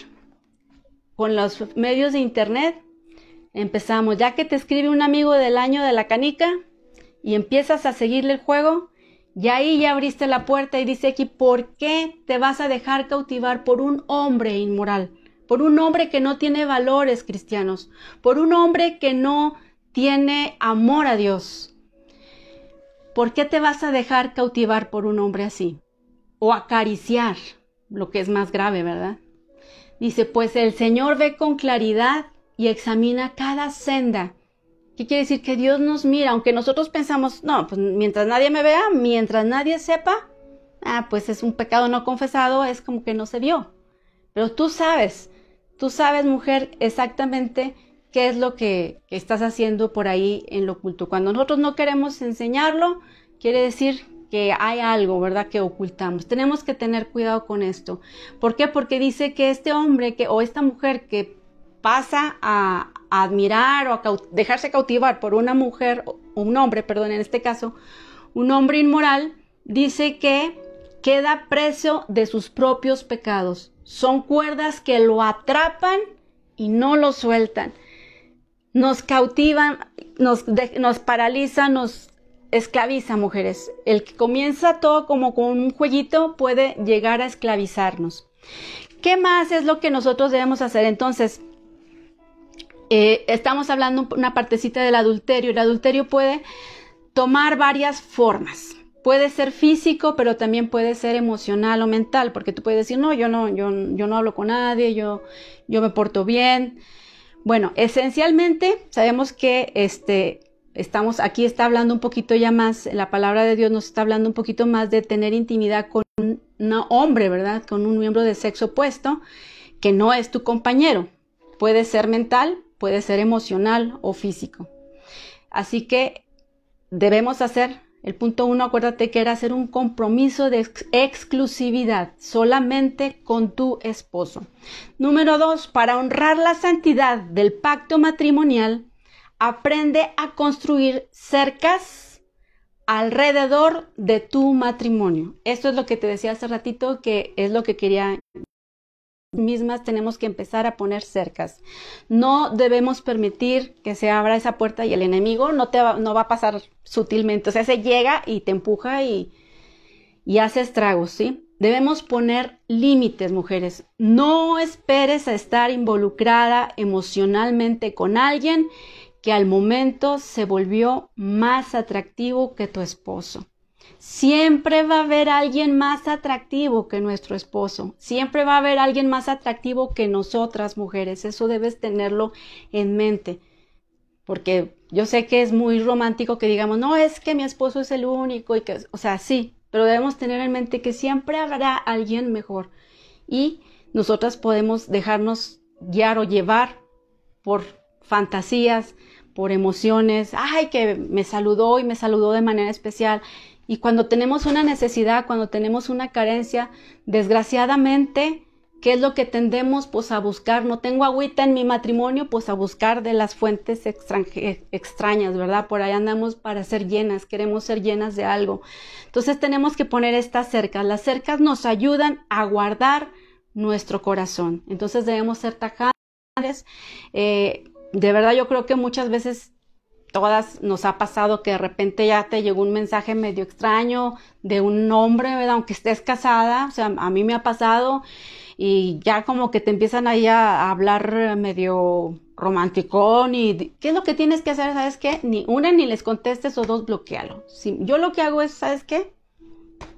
con los medios de internet, empezamos. Ya que te escribe un amigo del año de la canica y empiezas a seguirle el juego, y ahí ya abriste la puerta y dice aquí, ¿por qué te vas a dejar cautivar por un hombre inmoral? Por un hombre que no tiene valores cristianos, por un hombre que no tiene amor a Dios. ¿Por qué te vas a dejar cautivar por un hombre así? O acariciar, lo que es más grave, ¿verdad? Dice, pues el Señor ve con claridad y examina cada senda ¿Qué quiere decir? Que Dios nos mira, aunque nosotros pensamos, no, pues mientras nadie me vea, mientras nadie sepa, ah, pues es un pecado no confesado, es como que no se vio. Pero tú sabes, tú sabes, mujer, exactamente qué es lo que, estás haciendo por ahí en lo oculto. Cuando nosotros no queremos enseñarlo, quiere decir que hay algo, ¿verdad?, que ocultamos. Tenemos que tener cuidado con esto. ¿Por qué? Porque dice que este hombre que, o esta mujer que pasa a, admirar o a dejarse cautivar por una mujer, o un hombre, perdón, en este caso, un hombre inmoral, dice que queda preso de sus propios pecados. Son cuerdas que lo atrapan y no lo sueltan. Nos cautivan, nos, nos paralizan, nos esclaviza, mujeres. El que comienza todo como con un jueguito puede llegar a esclavizarnos. ¿Qué más es lo que nosotros debemos hacer? Entonces, eh, estamos hablando una partecita del adulterio. El adulterio puede tomar varias formas. Puede ser físico, pero también puede ser emocional o mental, porque tú puedes decir, no, yo no, yo, yo no hablo con nadie, yo, yo me porto bien. Bueno, esencialmente sabemos que este, estamos, aquí está hablando un poquito ya más, la palabra de Dios nos está hablando un poquito más de tener intimidad con un hombre, ¿verdad? Con un miembro de sexo opuesto que no es tu compañero. Puede ser mental, puede ser emocional o físico. Así que debemos hacer, el punto uno, acuérdate que era hacer un compromiso de exclusividad solamente con tu esposo. Número dos, para honrar la santidad del pacto matrimonial, aprende a construir cercas alrededor de tu matrimonio. Esto es lo que te decía hace ratito, que es lo que quería mismas tenemos que empezar a poner cercas. No debemos permitir que se abra esa puerta y el enemigo no te va, no va a pasar sutilmente. O sea, se llega y te empuja y, y hace estragos, ¿sí? Debemos poner límites, mujeres. No esperes a estar involucrada emocionalmente con alguien que al momento se volvió más atractivo que tu esposo. Siempre va a haber alguien más atractivo que nuestro esposo. Siempre va a haber alguien más atractivo que nosotras mujeres. Eso debes tenerlo en mente. Porque yo sé que es muy romántico que digamos, no, es que mi esposo es el único y que, o sea, sí, pero debemos tener en mente que siempre habrá alguien mejor. Y nosotras podemos dejarnos guiar o llevar por fantasías, por emociones. Ay, que me saludó y me saludó de manera especial y cuando tenemos una necesidad, cuando tenemos una carencia, desgraciadamente, ¿qué es lo que tendemos? Pues a buscar, no tengo agüita en mi matrimonio, pues a buscar de las fuentes extrañas, ¿verdad? Por ahí andamos para ser llenas, queremos ser llenas de algo. Entonces tenemos que poner estas cercas. Las cercas nos ayudan a guardar nuestro corazón. Entonces debemos ser tajantes. Eh, de verdad yo creo que muchas veces todas nos ha pasado que de repente ya te llegó un mensaje medio extraño de un hombre, ¿verdad? Aunque estés casada, o sea, a mí me ha pasado y ya como que te empiezan ahí a, hablar medio romanticón y ¿qué es lo que tienes que hacer? ¿Sabes qué? Ni una ni les contestes o dos, bloquealo. Si, yo lo que hago es, ¿sabes qué?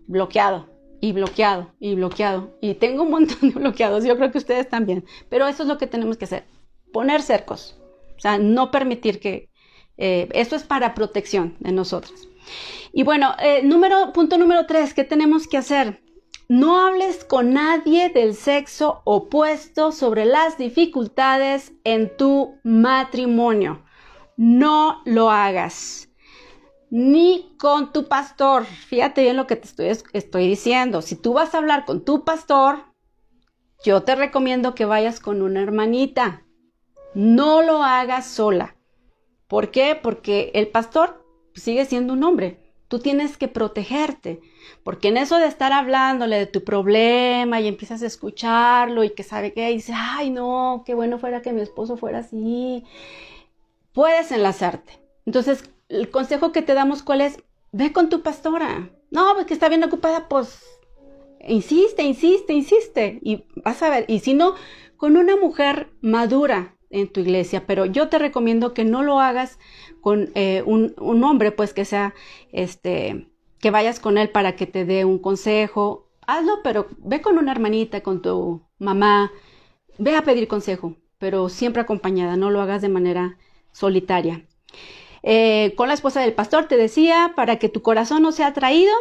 Bloqueado y bloqueado y bloqueado. Y tengo un montón de bloqueados, yo creo que ustedes también. Pero eso es lo que tenemos que hacer, poner cercos. O sea, no permitir que, eh, esto es para protección de nosotros. Y bueno, eh, número, punto número tres, ¿qué tenemos que hacer? No hables con nadie del sexo opuesto sobre las dificultades en tu matrimonio. No lo hagas. Ni con tu pastor. Fíjate bien lo que te estoy, estoy diciendo. Si tú vas a hablar con tu pastor, yo te recomiendo que vayas con una hermanita No lo hagas sola. ¿Por qué? Porque el pastor sigue siendo un hombre. Tú tienes que protegerte, porque en eso de estar hablándole de tu problema y empiezas a escucharlo y que sabe que dice, ay no, qué bueno fuera que mi esposo fuera así, puedes enlazarte. Entonces, el consejo que te damos, ¿cuál es? Ve con tu pastora. No, pues que está bien ocupada, pues insiste, insiste, insiste. Y vas a ver, y si no, con una mujer madura en tu iglesia, pero yo te recomiendo que no lo hagas con eh, un, hombre, pues que sea, este, que vayas con él para que te dé un consejo. Hazlo, pero ve con una hermanita, con tu mamá, ve a pedir consejo, pero siempre acompañada, no lo hagas de manera solitaria. Eh, con la esposa del pastor te decía, para que tu corazón no sea atraído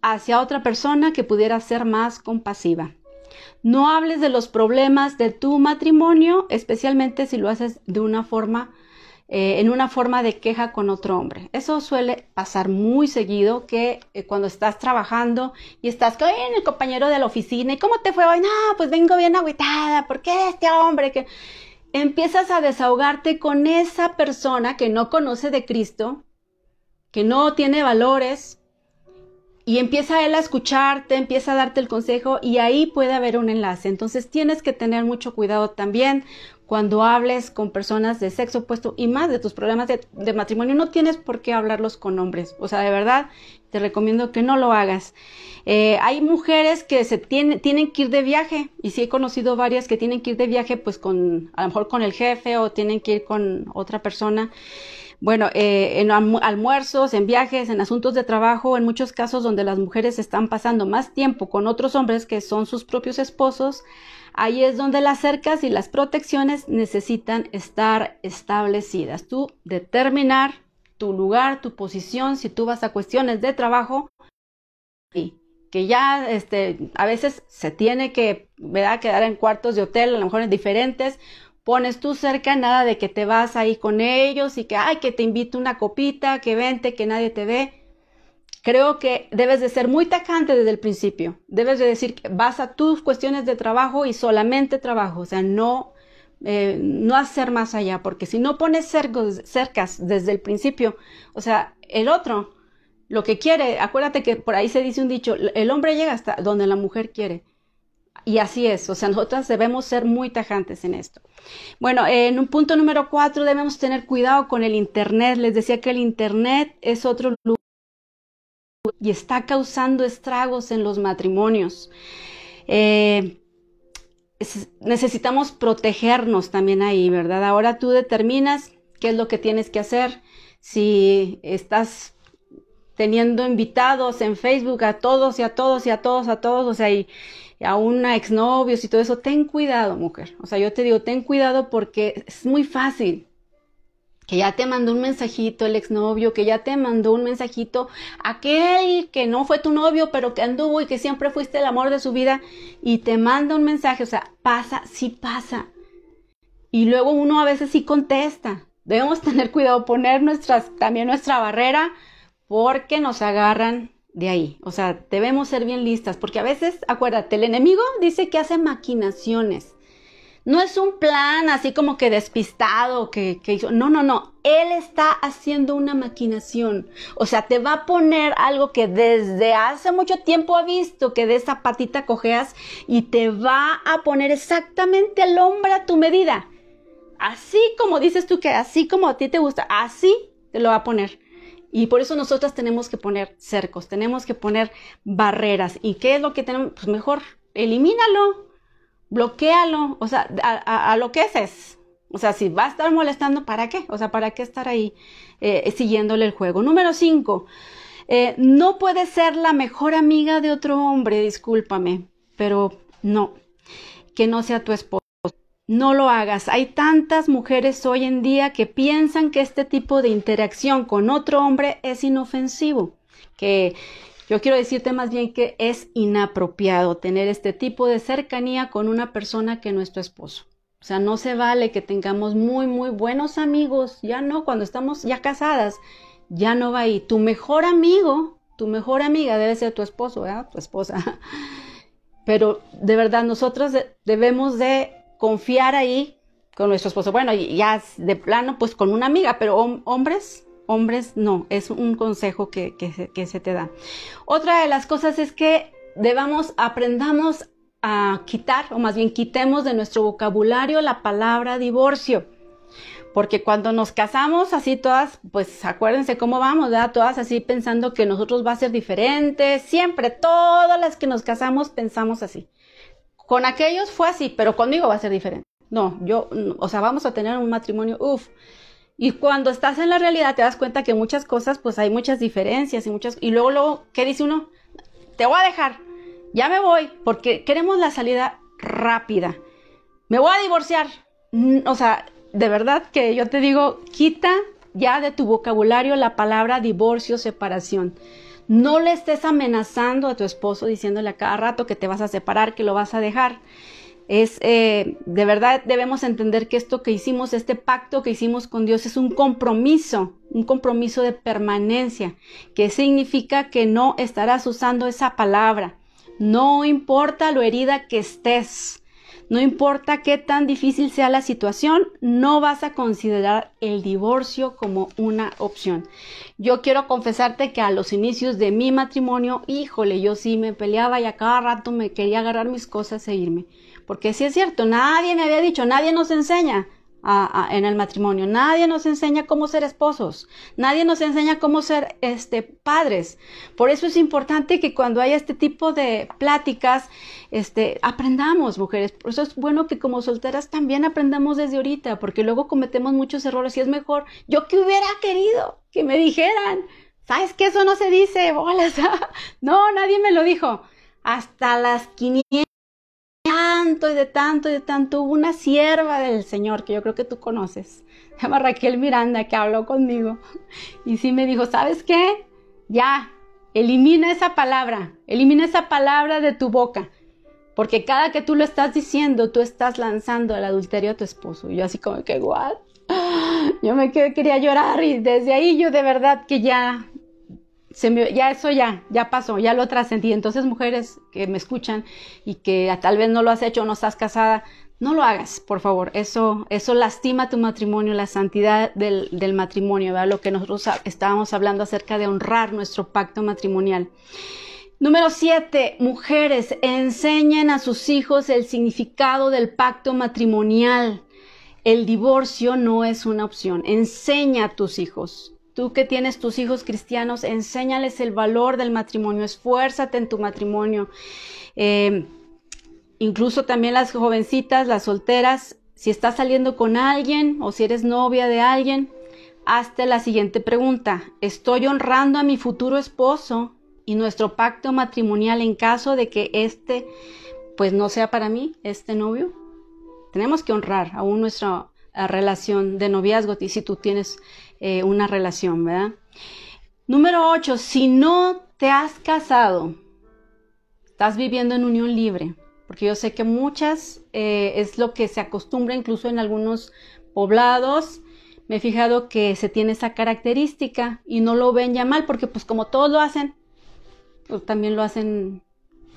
hacia otra persona que pudiera ser más compasiva. No hables de los problemas de tu matrimonio, especialmente si lo haces de una forma, eh, en una forma de queja con otro hombre. Eso suele pasar muy seguido, que eh, cuando estás trabajando y estás con el compañero de la oficina, ¿y cómo te fue hoy? No, pues vengo bien agüitada, ¿por qué este hombre que empiezas a desahogarte con esa persona que no conoce de Cristo, que no tiene valores, y empieza él a escucharte, empieza a darte el consejo y ahí puede haber un enlace. Entonces tienes que tener mucho cuidado también cuando hables con personas de sexo opuesto y más de tus problemas de, matrimonio. No tienes por qué hablarlos con hombres. O sea, de verdad, te recomiendo que no lo hagas. Eh, hay mujeres que se tienen, tienen que ir de viaje y sí he conocido varias que tienen que ir de viaje pues con, a lo mejor con el jefe o tienen que ir con otra persona bueno, eh, en almuerzos, en viajes, en asuntos de trabajo, en muchos casos donde las mujeres están pasando más tiempo con otros hombres que son sus propios esposos, ahí es donde las cercas y las protecciones necesitan estar establecidas. Tú determinar tu lugar, tu posición, si tú vas a cuestiones de trabajo, y que ya este, a veces se tiene que ¿verdad? quedar en cuartos de hotel, a lo mejor en diferentes, pones tú cerca, nada de que te vas ahí con ellos y que, ay, que te invito una copita, que vente, que nadie te ve. Creo que debes de ser muy tajante desde el principio. Debes de decir que vas a tus cuestiones de trabajo y solamente trabajo, o sea, no, eh, no hacer más allá, porque si no pones cercas desde el principio, o sea, el otro, lo que quiere, acuérdate que por ahí se dice un dicho, el hombre llega hasta donde la mujer quiere. Y así es, o sea, nosotras debemos ser muy tajantes en esto. Bueno, en un punto número cuatro debemos tener cuidado con el Internet. Les decía que el Internet es otro lugar y está causando estragos en los matrimonios. Eh, necesitamos protegernos también ahí, ¿verdad? Ahora tú determinas qué es lo que tienes que hacer. Si estás teniendo invitados en Facebook a todos y a todos y a todos, a todos, o sea, y, a una exnovios y todo eso, ten cuidado, mujer. O sea, yo te digo, ten cuidado porque es muy fácil que ya te mandó un mensajito el exnovio, que ya te mandó un mensajito aquel que no fue tu novio, pero que anduvo y que siempre fuiste el amor de su vida y te manda un mensaje, o sea, pasa, sí pasa. Y luego uno a veces sí contesta. Debemos tener cuidado, poner nuestras, también nuestra barrera porque nos agarran de ahí. O sea, debemos ser bien listas, porque a veces, acuérdate, el enemigo dice que hace maquinaciones. No es un plan así como que despistado que, hizo. No, no, no. Él está haciendo una maquinación. O sea, te va a poner algo que desde hace mucho tiempo ha visto que de esa patita cojeas y te va a poner exactamente el hombre a tu medida. Así como dices tú que así como a ti te gusta, así te lo va a poner. Y por eso nosotras tenemos que poner cercos, tenemos que poner barreras. ¿Y qué es lo que tenemos? Pues mejor, elimínalo, bloquealo, o sea, a, lo que es. O sea, si va a estar molestando, ¿para qué? O sea, ¿para qué estar ahí eh, siguiéndole el juego? Número cinco, eh, no puede ser la mejor amiga de otro hombre, discúlpame, pero no, que no sea tu esposo. No lo hagas. Hay tantas mujeres hoy en día que piensan que este tipo de interacción con otro hombre es inofensivo, que yo quiero decirte más bien que es inapropiado tener este tipo de cercanía con una persona que nuestro esposo. O sea, no se vale que tengamos muy, muy buenos amigos, ya no, cuando estamos ya casadas, ya no va ahí. Tu mejor amigo, tu mejor amiga debe ser tu esposo, ¿verdad? Tu esposa. Pero de verdad, nosotros debemos de confiar ahí con nuestro esposo. Bueno, ya de plano, pues con una amiga, pero hombres, hombres no, es un consejo que, que, se te da. Otra de las cosas es que debamos, aprendamos a quitar, o más bien quitemos de nuestro vocabulario la palabra divorcio. Porque cuando nos casamos así todas, pues acuérdense cómo vamos, ¿verdad? Todas así pensando que nosotros va a ser diferente. Siempre, todas las que nos casamos pensamos así. Con aquellos fue así, pero conmigo va a ser diferente. No, yo, o sea, vamos a tener un matrimonio, uff. Y cuando estás en la realidad te das cuenta que muchas cosas, pues hay muchas diferencias y muchas... Y luego, luego, ¿qué dice uno? Te voy a dejar, ya me voy, porque queremos la salida rápida. Me voy a divorciar. O sea, de verdad que yo te digo, quita ya de tu vocabulario la palabra divorcio, separación. No le estés amenazando a tu esposo diciéndole a cada rato que te vas a separar, que lo vas a dejar. Es, eh, de verdad debemos entender que esto que hicimos, este pacto que hicimos con Dios es un compromiso, un compromiso de permanencia, que significa que no estarás usando esa palabra. No importa lo herida que estés, no importa qué tan difícil sea la situación, no vas a considerar el divorcio como una opción. Yo quiero confesarte que a los inicios de mi matrimonio, híjole, yo sí me peleaba y a cada rato me quería agarrar mis cosas e irme. Porque sí es cierto, nadie me había dicho, nadie nos enseña en el matrimonio. Nadie nos enseña cómo ser esposos. Nadie nos enseña cómo ser este, padres. Por eso es importante que cuando haya este tipo de pláticas, este, aprendamos, mujeres. Por eso es bueno que como solteras también aprendamos desde ahorita, porque luego cometemos muchos errores y es mejor. Yo que hubiera querido que me dijeran, ¿sabes que eso no se dice? Bolas. no, nadie me lo dijo. Hasta las 500 tanto y de tanto y de tanto. Hubo una sierva del Señor que yo creo que tú conoces, se llama Raquel Miranda, que habló conmigo y sí me dijo, ¿sabes qué? Ya, elimina esa palabra, elimina esa palabra de tu boca. Porque cada que tú lo estás diciendo, tú estás lanzando el adulterio a tu esposo. Y yo así como que, ¿what? Yo me quería llorar y desde ahí yo de verdad que ya ya eso ya, ya pasó, ya lo trascendí. Entonces, mujeres que me escuchan y que tal vez no lo has hecho no estás casada, no lo hagas, por favor. Eso, eso lastima tu matrimonio, la santidad del, del matrimonio, ¿verdad? Lo que nosotros estábamos hablando acerca de honrar nuestro pacto matrimonial. Número siete, mujeres, enseñen a sus hijos el significado del pacto matrimonial. El divorcio no es una opción. Enseña a tus hijos. Tú que tienes tus hijos cristianos, enséñales el valor del matrimonio, esfuérzate en tu matrimonio. Eh, incluso también las jovencitas, las solteras, si estás saliendo con alguien o si eres novia de alguien, hazte la siguiente pregunta. ¿Estoy honrando a mi futuro esposo y nuestro pacto matrimonial en caso de que este pues no sea para mí, este novio? Tenemos que honrar aún nuestra eh, relación de noviazgo y si tú tienes eh, una relación, ¿verdad? Número 8, si no te has casado, estás viviendo en unión libre, porque yo sé que muchas eh, es lo que se acostumbra incluso en algunos poblados. Me he fijado que se tiene esa característica y no lo ven ya mal, porque pues como todos lo hacen, pues también lo hacen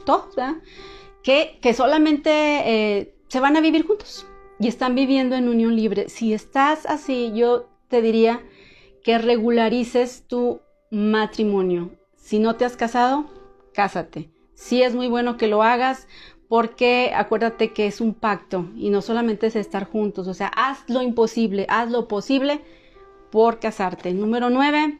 todos, ¿verdad? Que, que solamente eh, se van a vivir juntos y están viviendo en unión libre. Si estás así, yo te diría que regularices tu matrimonio. Si no te has casado, cásate. Sí es muy bueno que lo hagas porque acuérdate que es un pacto y no solamente es estar juntos, o sea, haz lo imposible, haz lo posible por casarte. Número nueve,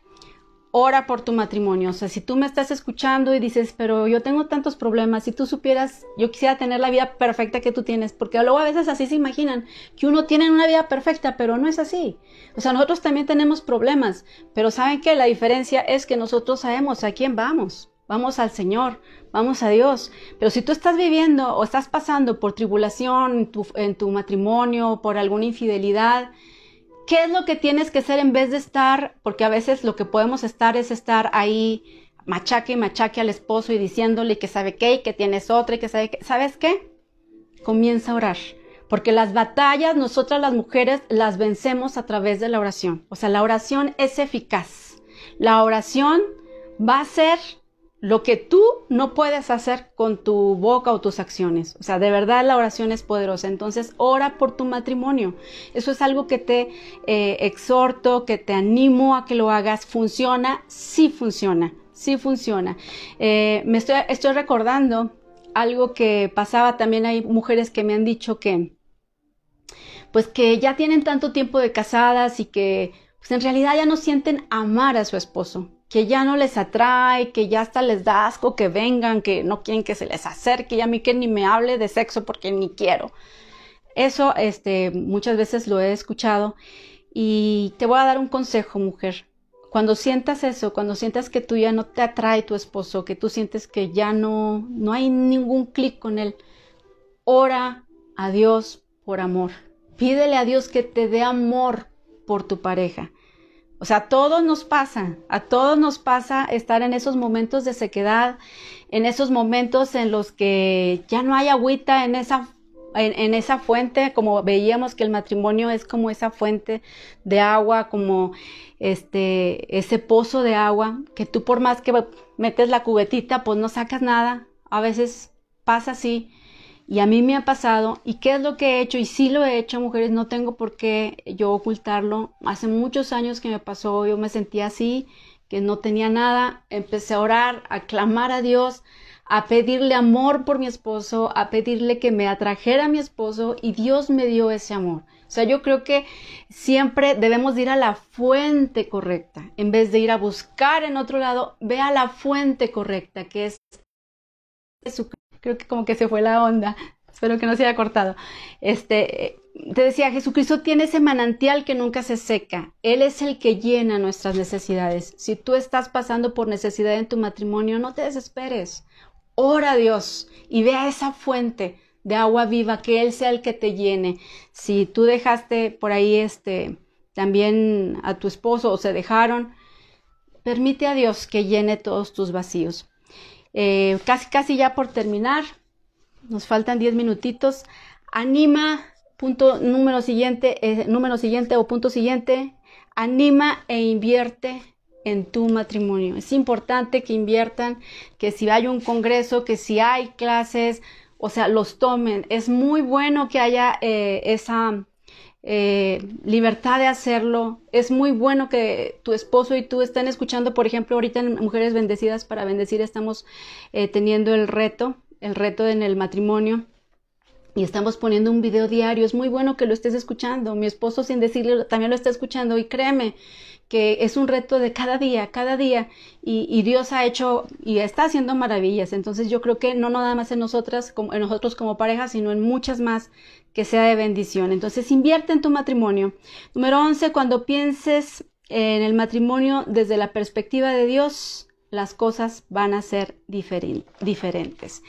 ora por tu matrimonio. O sea, si tú me estás escuchando y dices, pero yo tengo tantos problemas, si tú supieras, yo quisiera tener la vida perfecta que tú tienes, porque luego a veces así se imaginan que uno tiene una vida perfecta, pero no es así. O sea, nosotros también tenemos problemas, pero ¿saben qué? La diferencia es que nosotros sabemos a quién vamos. Vamos al Señor, vamos a Dios. Pero si tú estás viviendo o estás pasando por tribulación en tu, en tu matrimonio, por alguna infidelidad, ¿Qué es lo que tienes que hacer en vez de estar? Porque a veces lo que podemos estar es estar ahí machaque y machaque al esposo y diciéndole que sabe qué y que tienes otra y que sabe qué. ¿Sabes qué? Comienza a orar. Porque las batallas nosotras las mujeres las vencemos a través de la oración. O sea, la oración es eficaz. La oración va a ser lo que tú no puedes hacer con tu boca o tus acciones. O sea, de verdad la oración es poderosa. Entonces, ora por tu matrimonio. Eso es algo que te eh, exhorto, que te animo a que lo hagas. ¿Funciona? Sí funciona. Sí funciona. Eh, me estoy, estoy recordando algo que pasaba. También hay mujeres que me han dicho que, pues que ya tienen tanto tiempo de casadas y que pues en realidad ya no sienten amar a su esposo que ya no les atrae, que ya hasta les da asco que vengan, que no quieren que se les acerque, y a mí que ni me hable de sexo porque ni quiero. Eso, este, muchas veces lo he escuchado y te voy a dar un consejo, mujer. Cuando sientas eso, cuando sientas que tú ya no te atrae tu esposo, que tú sientes que ya no, no hay ningún clic con él, ora a Dios por amor. Pídele a Dios que te dé amor por tu pareja. O sea, a todos nos pasa, a todos nos pasa estar en esos momentos de sequedad, en esos momentos en los que ya no hay agüita en esa, en, esa fuente, como veíamos que el matrimonio es como esa fuente de agua, como este, ese pozo de agua, que tú por más que metes la cubetita, pues no sacas nada. A veces pasa así. Y a mí me ha pasado, ¿y qué es lo que he hecho? Y sí lo he hecho, mujeres, no tengo por qué yo ocultarlo. Hace muchos años que me pasó, yo me sentía así, que no tenía nada. Empecé a orar, a clamar a Dios, a pedirle amor por mi esposo, a pedirle que me atrajera a mi esposo y Dios me dio ese amor. O sea, yo creo que siempre debemos ir a la fuente correcta. En vez de ir a buscar en otro lado, ve a la fuente correcta, que es Jesucristo creo que como que se fue la onda. Espero que no se haya cortado. Este, te decía, Jesucristo tiene ese manantial que nunca se seca. Él es el que llena nuestras necesidades. Si tú estás pasando por necesidad en tu matrimonio, no te desesperes. Ora a Dios y ve a esa fuente de agua viva, que Él sea el que te llene. Si tú dejaste por ahí este, también a tu esposo o se dejaron, permite a Dios que llene todos tus vacíos. Eh, casi, casi ya por terminar, nos faltan 10 minutitos. Anima, punto número siguiente, eh, número siguiente o punto siguiente, anima e invierte en tu matrimonio. Es importante que inviertan, que si hay un congreso, que si hay clases, o sea, los tomen. Es muy bueno que haya eh, esa eh, libertad de hacerlo. Es muy bueno que tu esposo y tú estén escuchando, por ejemplo, ahorita en Mujeres Bendecidas para Bendecir estamos eh, teniendo el reto, el reto en el matrimonio. Y estamos poniendo un video diario. Es muy bueno que lo estés escuchando. Mi esposo, sin decirle, también lo está escuchando. Y créeme, que es un reto de cada día, cada día, y, Dios ha hecho y está haciendo maravillas. Entonces yo creo que no nada más en nosotras, como, en nosotros como pareja, sino en muchas más que sea de bendición. Entonces invierte en tu matrimonio. Número 11, cuando pienses en el matrimonio desde la perspectiva de Dios, las cosas van a ser diferentes.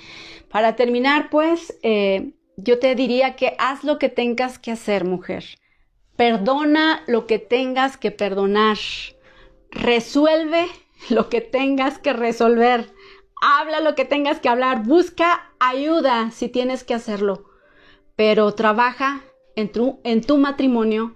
Para terminar, pues, eh, yo te diría que haz lo que tengas que hacer, mujer. Perdona lo que tengas que perdonar. Resuelve lo que tengas que resolver. Habla lo que tengas que hablar. Busca ayuda si tienes que hacerlo. Pero trabaja en tu, en tu matrimonio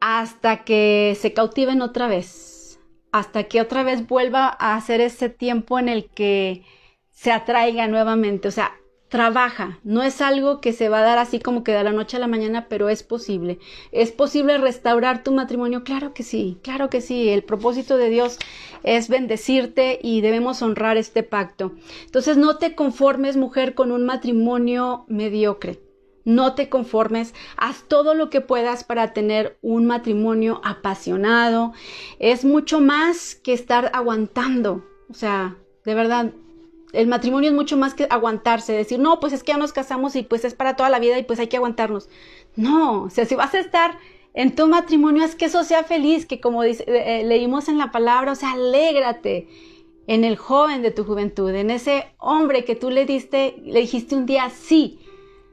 hasta que se cautiven otra vez. Hasta que otra vez vuelva a hacer ese tiempo en el que se atraiga nuevamente. O sea, trabaja, no es algo que se va a dar así como que de la noche a la mañana, pero es posible. ¿Es posible restaurar tu matrimonio? Claro que sí, claro que sí. El propósito de Dios es bendecirte y debemos honrar este pacto. Entonces no te conformes, mujer, con un matrimonio mediocre. No te conformes, haz todo lo que puedas para tener un matrimonio apasionado. Es mucho más que estar aguantando. O sea, de verdad, el matrimonio es mucho más que aguantarse, decir, no, pues es que ya nos casamos y pues es para toda la vida y pues hay que aguantarnos. No, o sea, si vas a estar en tu matrimonio es que eso sea feliz, que como eh, leímos en la palabra, o sea, alégrate en el joven de tu juventud, en ese hombre que tú le diste, le dijiste un día, sí,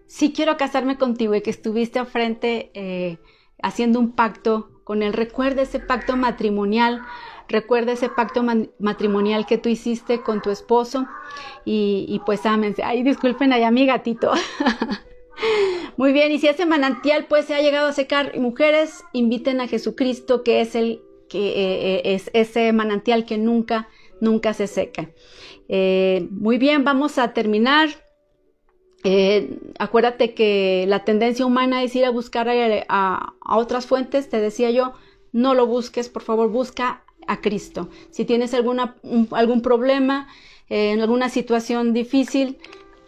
sí quiero casarme contigo y que estuviste a frente eh, haciendo un pacto con él. Recuerda ese pacto matrimonial Recuerda ese pacto matrimonial que tú hiciste con tu esposo y, pues ámense. Ay, disculpen ahí a mi gatito. Muy bien, y si ese manantial pues se ha llegado a secar, mujeres, inviten a Jesucristo, que es el que eh, eh, es ese manantial que nunca nunca se seca. Eh, muy bien, vamos a terminar. Acuérdate que la tendencia humana es ir a buscar a, otras fuentes, te decía yo, no lo busques, por favor, busca a Cristo. Si tienes alguna, algún problema, eh, en alguna situación difícil,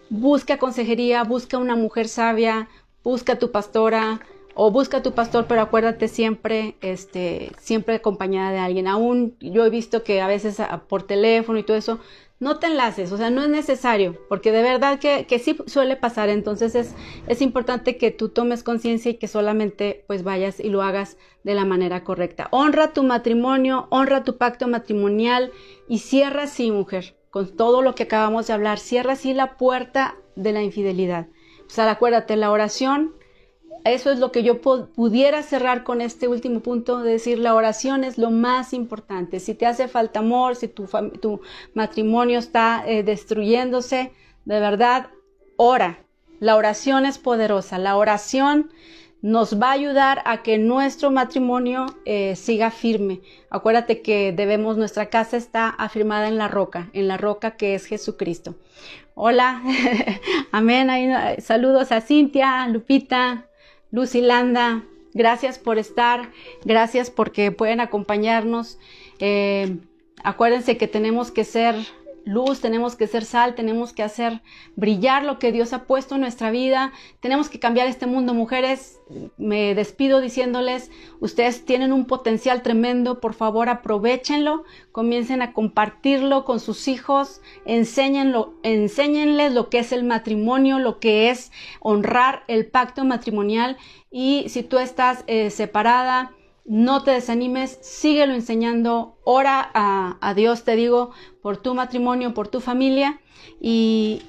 busca consejería, busca una mujer sabia, busca tu pastora o busca a tu pastor, pero acuérdate siempre, este, siempre acompañada de alguien. Aún yo he visto que a veces por teléfono y todo eso, no te enlaces, o sea, no es necesario, porque de verdad que, que sí suele pasar, entonces es, es importante que tú tomes conciencia y que solamente pues vayas y lo hagas de la manera correcta. Honra tu matrimonio, honra tu pacto matrimonial y cierra así, mujer, con todo lo que acabamos de hablar, cierra así la puerta de la infidelidad. O sea, acuérdate, la oración eso es lo que yo pudiera cerrar con este último punto, de decir la oración es lo más importante. Si te hace falta amor, si tu, matrimonio está eh, destruyéndose, de verdad, ora. La oración es poderosa. La oración nos va a ayudar a que nuestro matrimonio eh, siga firme. Acuérdate que debemos, nuestra casa está afirmada en la roca, en la roca que es Jesucristo. Hola, amén. saludos a Cintia, Lupita, Lucilanda, gracias por estar, gracias porque pueden acompañarnos. Eh, acuérdense que tenemos que ser luz, tenemos que ser sal, tenemos que hacer brillar lo que Dios ha puesto en nuestra vida, tenemos que cambiar este mundo. Mujeres, me despido diciéndoles, ustedes tienen un potencial tremendo, por favor aprovechenlo, comiencen a compartirlo con sus hijos, enséñenlo, enséñenles lo que es el matrimonio, lo que es honrar el pacto matrimonial y si tú estás eh, separada, no te desanimes, síguelo enseñando, ora a, Dios, te digo, por tu matrimonio, por tu familia. Y,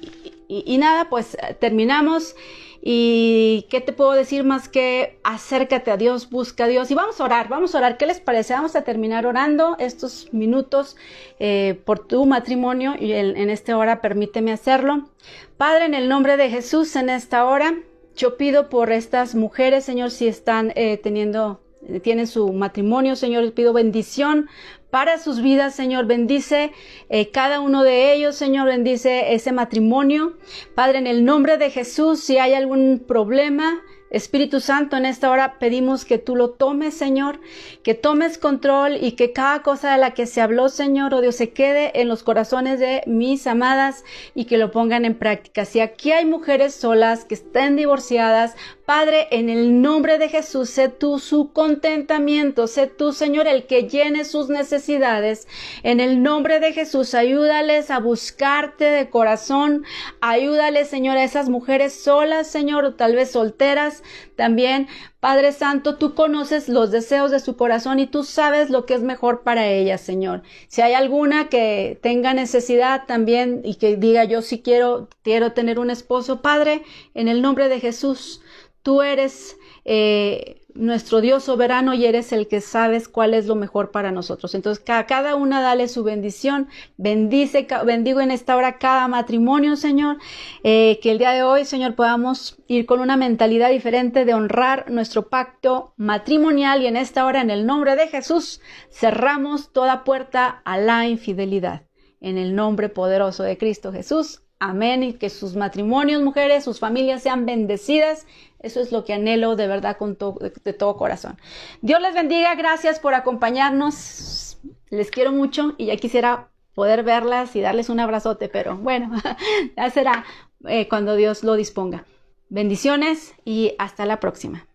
y, nada, pues terminamos. ¿Y qué te puedo decir más que acércate a Dios, busca a Dios y vamos a orar, vamos a orar. ¿Qué les parece? Vamos a terminar orando estos minutos eh, por tu matrimonio y en esta hora permíteme hacerlo. Padre, en el nombre de Jesús, en esta hora, yo pido por estas mujeres, Señor, si están eh, teniendo tienen su matrimonio, Señor, les pido bendición para sus vidas, Señor, bendice eh, cada uno de ellos, Señor, bendice ese matrimonio. Padre, en el nombre de Jesús, si hay algún problema, Espíritu Santo, en esta hora pedimos que tú lo tomes, Señor, que tomes control y que cada cosa de la que se habló, Señor, oh Dios, se quede en los corazones de mis amadas y que lo pongan en práctica. Si aquí hay mujeres solas que estén divorciadas, Padre, en el nombre de Jesús, sé tú su contentamiento, sé tú, Señor, el que llene sus necesidades. En el nombre de Jesús, ayúdales a buscarte de corazón, ayúdales, Señor, a esas mujeres solas, Señor, o tal vez solteras también. Padre Santo, tú conoces los deseos de su corazón y tú sabes lo que es mejor para ellas, Señor. Si hay alguna que tenga necesidad también y que diga yo sí quiero, quiero tener un esposo, Padre, en el nombre de Jesús, Tú eres eh, nuestro Dios soberano y eres el que sabes cuál es lo mejor para nosotros. Entonces, a cada una dale su bendición. Bendice, bendigo en esta hora cada matrimonio, Señor. Eh, que el día de hoy, Señor, podamos ir con una mentalidad diferente de honrar nuestro pacto matrimonial y en esta hora, en el nombre de Jesús, cerramos toda puerta a la infidelidad. En el nombre poderoso de Cristo Jesús. Amén. Y que sus matrimonios, mujeres, sus familias sean bendecidas eso es lo que anhelo de verdad con de todo corazón. Dios les bendiga, gracias por acompañarnos. Les quiero mucho y ya quisiera poder verlas y darles un abrazote, pero bueno, ya será eh, cuando Dios lo disponga. Bendiciones y hasta la próxima.